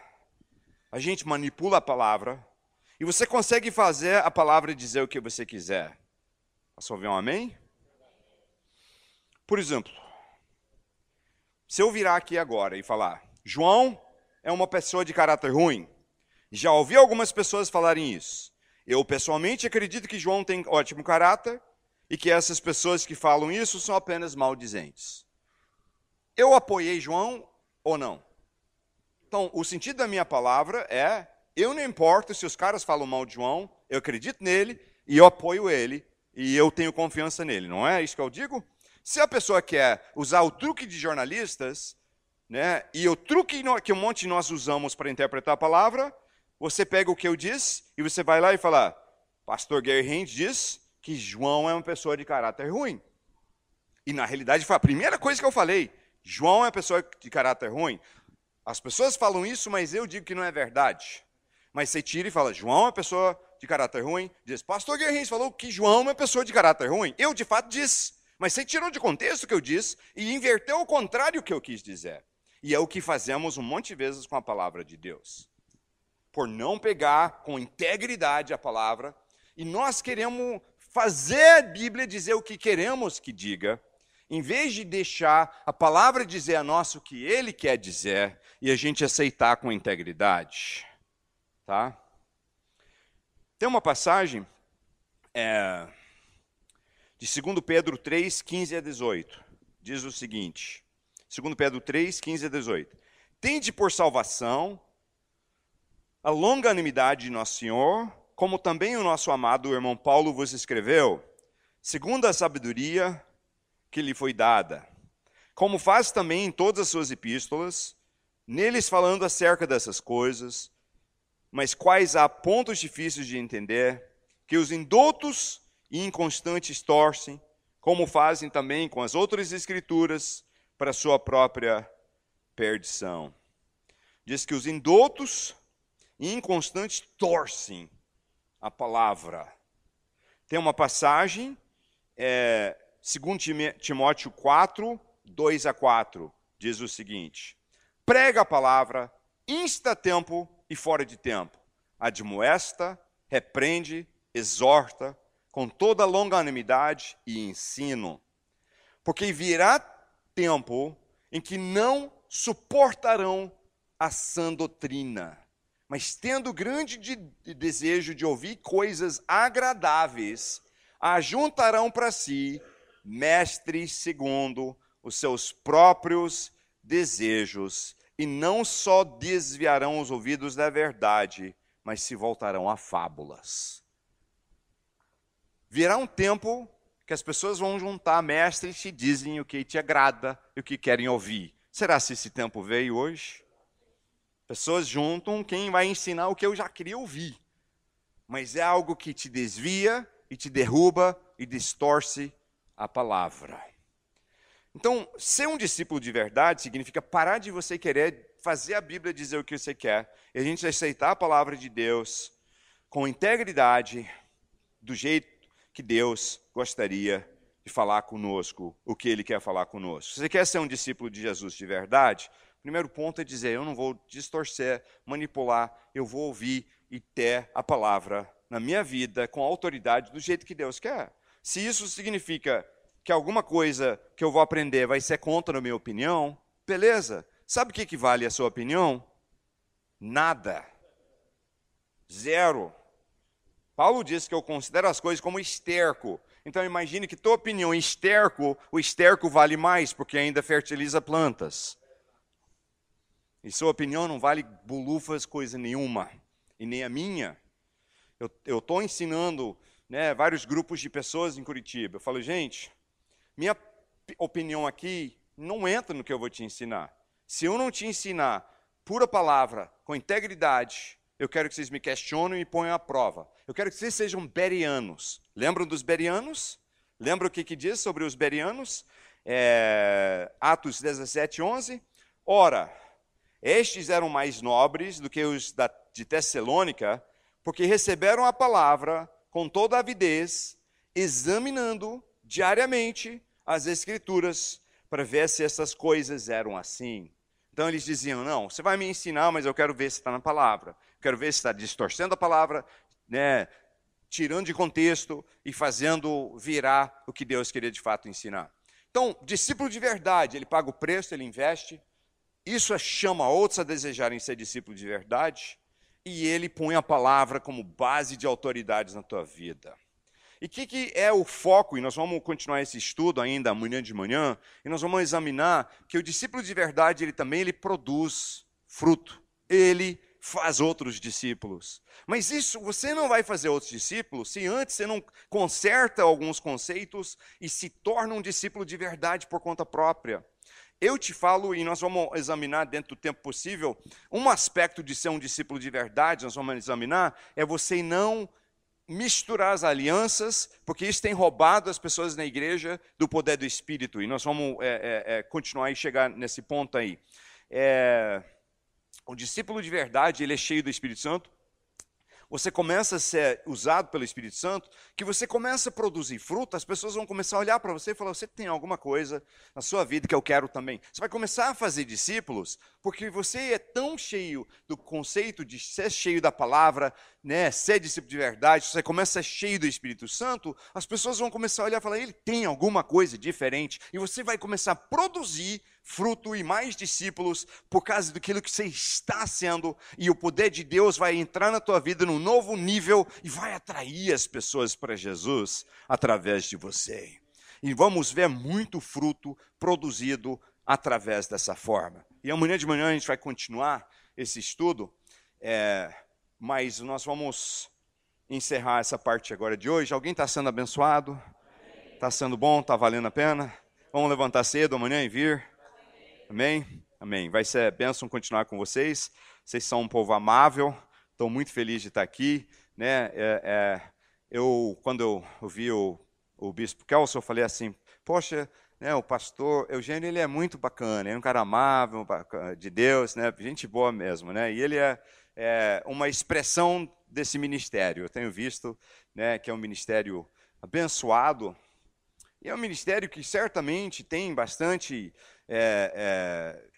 A: A gente manipula a palavra. E você consegue fazer a palavra dizer o que você quiser. Posso ouvir um amém? Por exemplo, se eu virar aqui agora e falar, João é uma pessoa de caráter ruim, já ouvi algumas pessoas falarem isso. Eu pessoalmente acredito que João tem ótimo caráter, e que essas pessoas que falam isso são apenas maldizentes. Eu apoiei João ou não? Então, o sentido da minha palavra é: eu não importo se os caras falam mal de João, eu acredito nele e eu apoio ele e eu tenho confiança nele, não é isso que eu digo? Se a pessoa quer usar o truque de jornalistas, né, e o truque que um monte de nós usamos para interpretar a palavra, você pega o que eu disse e você vai lá e fala: Pastor Gary Haynes diz que João é uma pessoa de caráter ruim. E na realidade foi a primeira coisa que eu falei. João é uma pessoa de caráter ruim. As pessoas falam isso, mas eu digo que não é verdade. Mas você tira e fala, João é uma pessoa de caráter ruim. Diz, pastor Guerrinhos falou que João é uma pessoa de caráter ruim. Eu, de fato, disse. Mas você tirou de contexto o que eu disse e inverteu o contrário que eu quis dizer. E é o que fazemos um monte de vezes com a palavra de Deus. Por não pegar com integridade a palavra, e nós queremos fazer a Bíblia dizer o que queremos que diga, em vez de deixar a palavra dizer a nós o que ele quer dizer e a gente aceitar com integridade. Tá? Tem uma passagem é, de 2 Pedro 3, 15 a 18. Diz o seguinte: 2 Pedro 3, 15 a 18. Tende por salvação a longanimidade de nosso Senhor como também o nosso amado irmão Paulo vos escreveu, segundo a sabedoria que lhe foi dada, como faz também em todas as suas epístolas, neles falando acerca dessas coisas, mas quais há pontos difíceis de entender, que os indoutos e inconstantes torcem, como fazem também com as outras escrituras, para sua própria perdição. Diz que os indoutos e inconstantes torcem a palavra. Tem uma passagem, é, 2 Timóteo 4, 2 a 4, diz o seguinte: prega a palavra, insta tempo e fora de tempo, admoesta, repreende, exorta, com toda longanimidade e ensino. Porque virá tempo em que não suportarão a sã doutrina, mas tendo grande de, de desejo de ouvir coisas agradáveis, ajuntarão para si mestres segundo os seus próprios desejos, e não só desviarão os ouvidos da verdade, mas se voltarão a fábulas. Virá um tempo que as pessoas vão juntar mestres que dizem o que te agrada e o que querem ouvir. Será se esse tempo veio hoje? Pessoas juntam quem vai ensinar o que eu já queria ouvir. Mas é algo que te desvia e te derruba e distorce a palavra. Então, ser um discípulo de verdade significa parar de você querer fazer a Bíblia dizer o que você quer, e a gente aceitar a palavra de Deus com integridade, do jeito que Deus gostaria de falar conosco, o que Ele quer falar conosco. Se você quer ser um discípulo de Jesus de verdade, o primeiro ponto é dizer: eu não vou distorcer, manipular, eu vou ouvir e ter a palavra na minha vida com autoridade do jeito que Deus quer. Se isso significa que alguma coisa que eu vou aprender vai ser contra a minha opinião, beleza. Sabe o que, que vale a sua opinião? Nada. Zero. Paulo diz que eu considero as coisas como esterco. Então imagine que tua opinião em esterco, o esterco vale mais porque ainda fertiliza plantas. E sua opinião não vale bolufas coisa nenhuma. E nem a minha. Eu estou ensinando né, vários grupos de pessoas em Curitiba. Eu falo, gente, minha opinião aqui não entra no que eu vou te ensinar. Se eu não te ensinar pura palavra, com integridade, eu quero que vocês me questionem e ponham à prova. Eu quero que vocês sejam berianos. Lembram dos berianos? Lembra o que, que diz sobre os berianos? É, Atos 17, 11. Ora, estes eram mais nobres do que os da, de Tessalônica, porque receberam a palavra com toda avidez, examinando diariamente as Escrituras para ver se essas coisas eram assim. Então eles diziam: Não, você vai me ensinar, mas eu quero ver se está na palavra. Quero ver se está distorcendo a palavra, né, tirando de contexto e fazendo virar o que Deus queria de fato ensinar. Então, discípulo de verdade, ele paga o preço, ele investe. Isso chama outros a desejarem ser discípulo de verdade. E ele põe a palavra como base de autoridades na tua vida. E o que, que, é o foco? E nós vamos continuar esse estudo ainda amanhã de manhã, e nós vamos examinar que o discípulo de verdade, ele também ele produz fruto. Ele faz outros discípulos. Mas isso, você não vai fazer outros discípulos se antes você não conserta alguns conceitos e se torna um discípulo de verdade por conta própria. Eu te falo, e nós vamos examinar dentro do tempo possível, um aspecto de ser um discípulo de verdade, nós vamos examinar, é você não misturar as alianças, porque isso tem roubado as pessoas na igreja do poder do Espírito. E nós vamos é, é, é, continuar e chegar nesse ponto aí. É, o discípulo de verdade, ele é cheio do Espírito Santo, você começa a ser usado pelo Espírito Santo, que você começa a produzir fruto, as pessoas vão começar a olhar para você e falar: você tem alguma coisa na sua vida que eu quero também. Você vai começar a fazer discípulos, porque você é tão cheio do conceito de ser cheio da palavra, né, ser discípulo de verdade, você começa a ser cheio do Espírito Santo, as pessoas vão começar a olhar e falar: ele tem alguma coisa diferente, e você vai começar a produzir fruto e mais discípulos por causa daquilo que você está sendo, e o poder de Deus vai entrar na tua vida num novo nível e vai atrair as pessoas para Jesus através de você. E vamos ver muito fruto produzido através dessa forma. E amanhã de manhã a gente vai continuar esse estudo, é, mas nós vamos encerrar essa parte agora de hoje. Alguém está sendo abençoado? Está sendo bom? Está valendo a pena? Vamos levantar cedo amanhã e vir? Amém? Amém. Vai ser bênção continuar com vocês. Vocês são um povo amável. Estou muito feliz de estar aqui. Né? É, é, eu, quando eu ouvi o, o bispo Kelso, eu falei assim: Poxa, né, o pastor Eugênio, ele é muito bacana, ele é um cara amável, de Deus, né, gente boa mesmo, né, e ele é, é uma expressão desse ministério. Eu tenho visto né, que é um ministério abençoado, e é um ministério que certamente tem bastante é, é,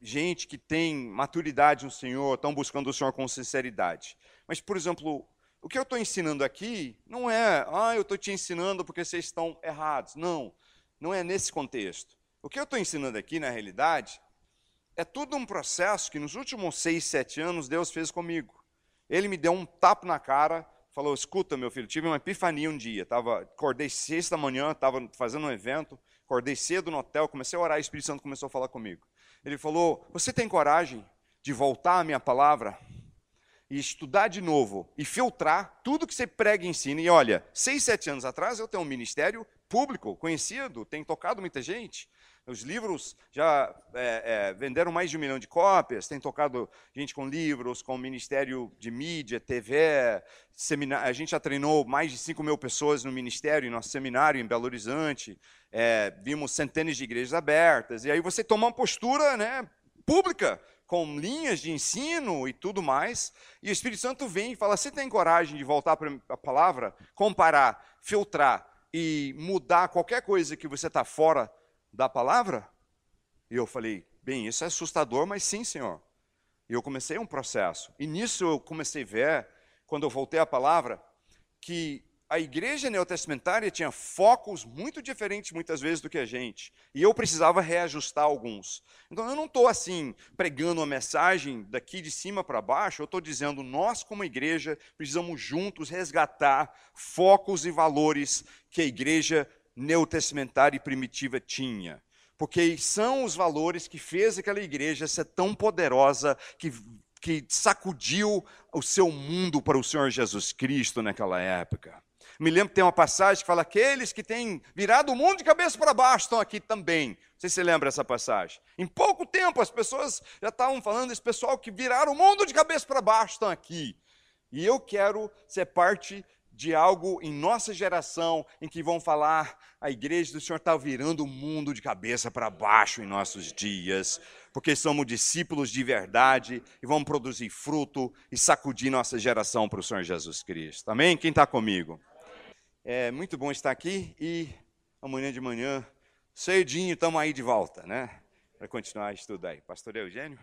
A: gente que tem maturidade no Senhor, estão buscando o Senhor com sinceridade. Mas, por exemplo, o que eu estou ensinando aqui não é, ah, eu estou te ensinando porque vocês estão errados. Não, não é nesse contexto. O que eu estou ensinando aqui, na realidade, é tudo um processo que nos últimos seis, sete anos Deus fez comigo. Ele me deu um tapa na cara, falou: escuta, meu filho, tive uma epifania um dia. Tava, acordei sexta manhã, estava fazendo um evento, acordei cedo no hotel, comecei a orar, e o Espírito Santo começou a falar comigo. Ele falou: Você tem coragem de voltar à minha palavra? e estudar de novo e filtrar tudo que você prega e ensina. E olha, seis, sete anos atrás eu tenho um ministério público, conhecido, tem tocado muita gente. Os livros já é, é, venderam mais de um milhão de cópias, tem tocado gente com livros, com ministério de mídia, TV, seminário. A gente já treinou mais de 5 mil pessoas no ministério, em nosso seminário em Belo Horizonte. É, vimos centenas de igrejas abertas. E aí você toma uma postura né, pública com linhas de ensino e tudo mais, e o Espírito Santo vem e fala: você tem coragem de voltar para a palavra, comparar, filtrar e mudar qualquer coisa que você está fora da palavra? E eu falei: bem, isso é assustador, mas sim, Senhor. E eu comecei um processo. E nisso eu comecei a ver, quando eu voltei à palavra, que a igreja neotestamentária tinha focos muito diferentes muitas vezes do que a gente. E eu precisava reajustar alguns. Então eu não estou assim pregando uma mensagem daqui de cima para baixo, eu estou dizendo nós como igreja precisamos juntos resgatar focos e valores que a igreja neotestamentária e primitiva tinha. Porque são os valores que fez aquela igreja ser tão poderosa que que sacudiu o seu mundo para o Senhor Jesus Cristo naquela época. Me lembro que tem uma passagem que fala: aqueles que têm virado o mundo de cabeça para baixo estão aqui também. Não sei se você lembra essa passagem. Em pouco tempo, as pessoas já estavam falando, esse pessoal que viraram o mundo de cabeça para baixo estão aqui. E eu quero ser parte de algo em nossa geração em que vão falar: a igreja do Senhor está virando o mundo de cabeça para baixo em nossos dias, porque somos discípulos de verdade e vamos produzir fruto e sacudir nossa geração para o Senhor Jesus Cristo. Amém? Quem está comigo? É muito bom estar aqui e amanhã de manhã, cedinho, estamos aí de volta, né? Para continuar a estudar aí. Pastor Eugênio?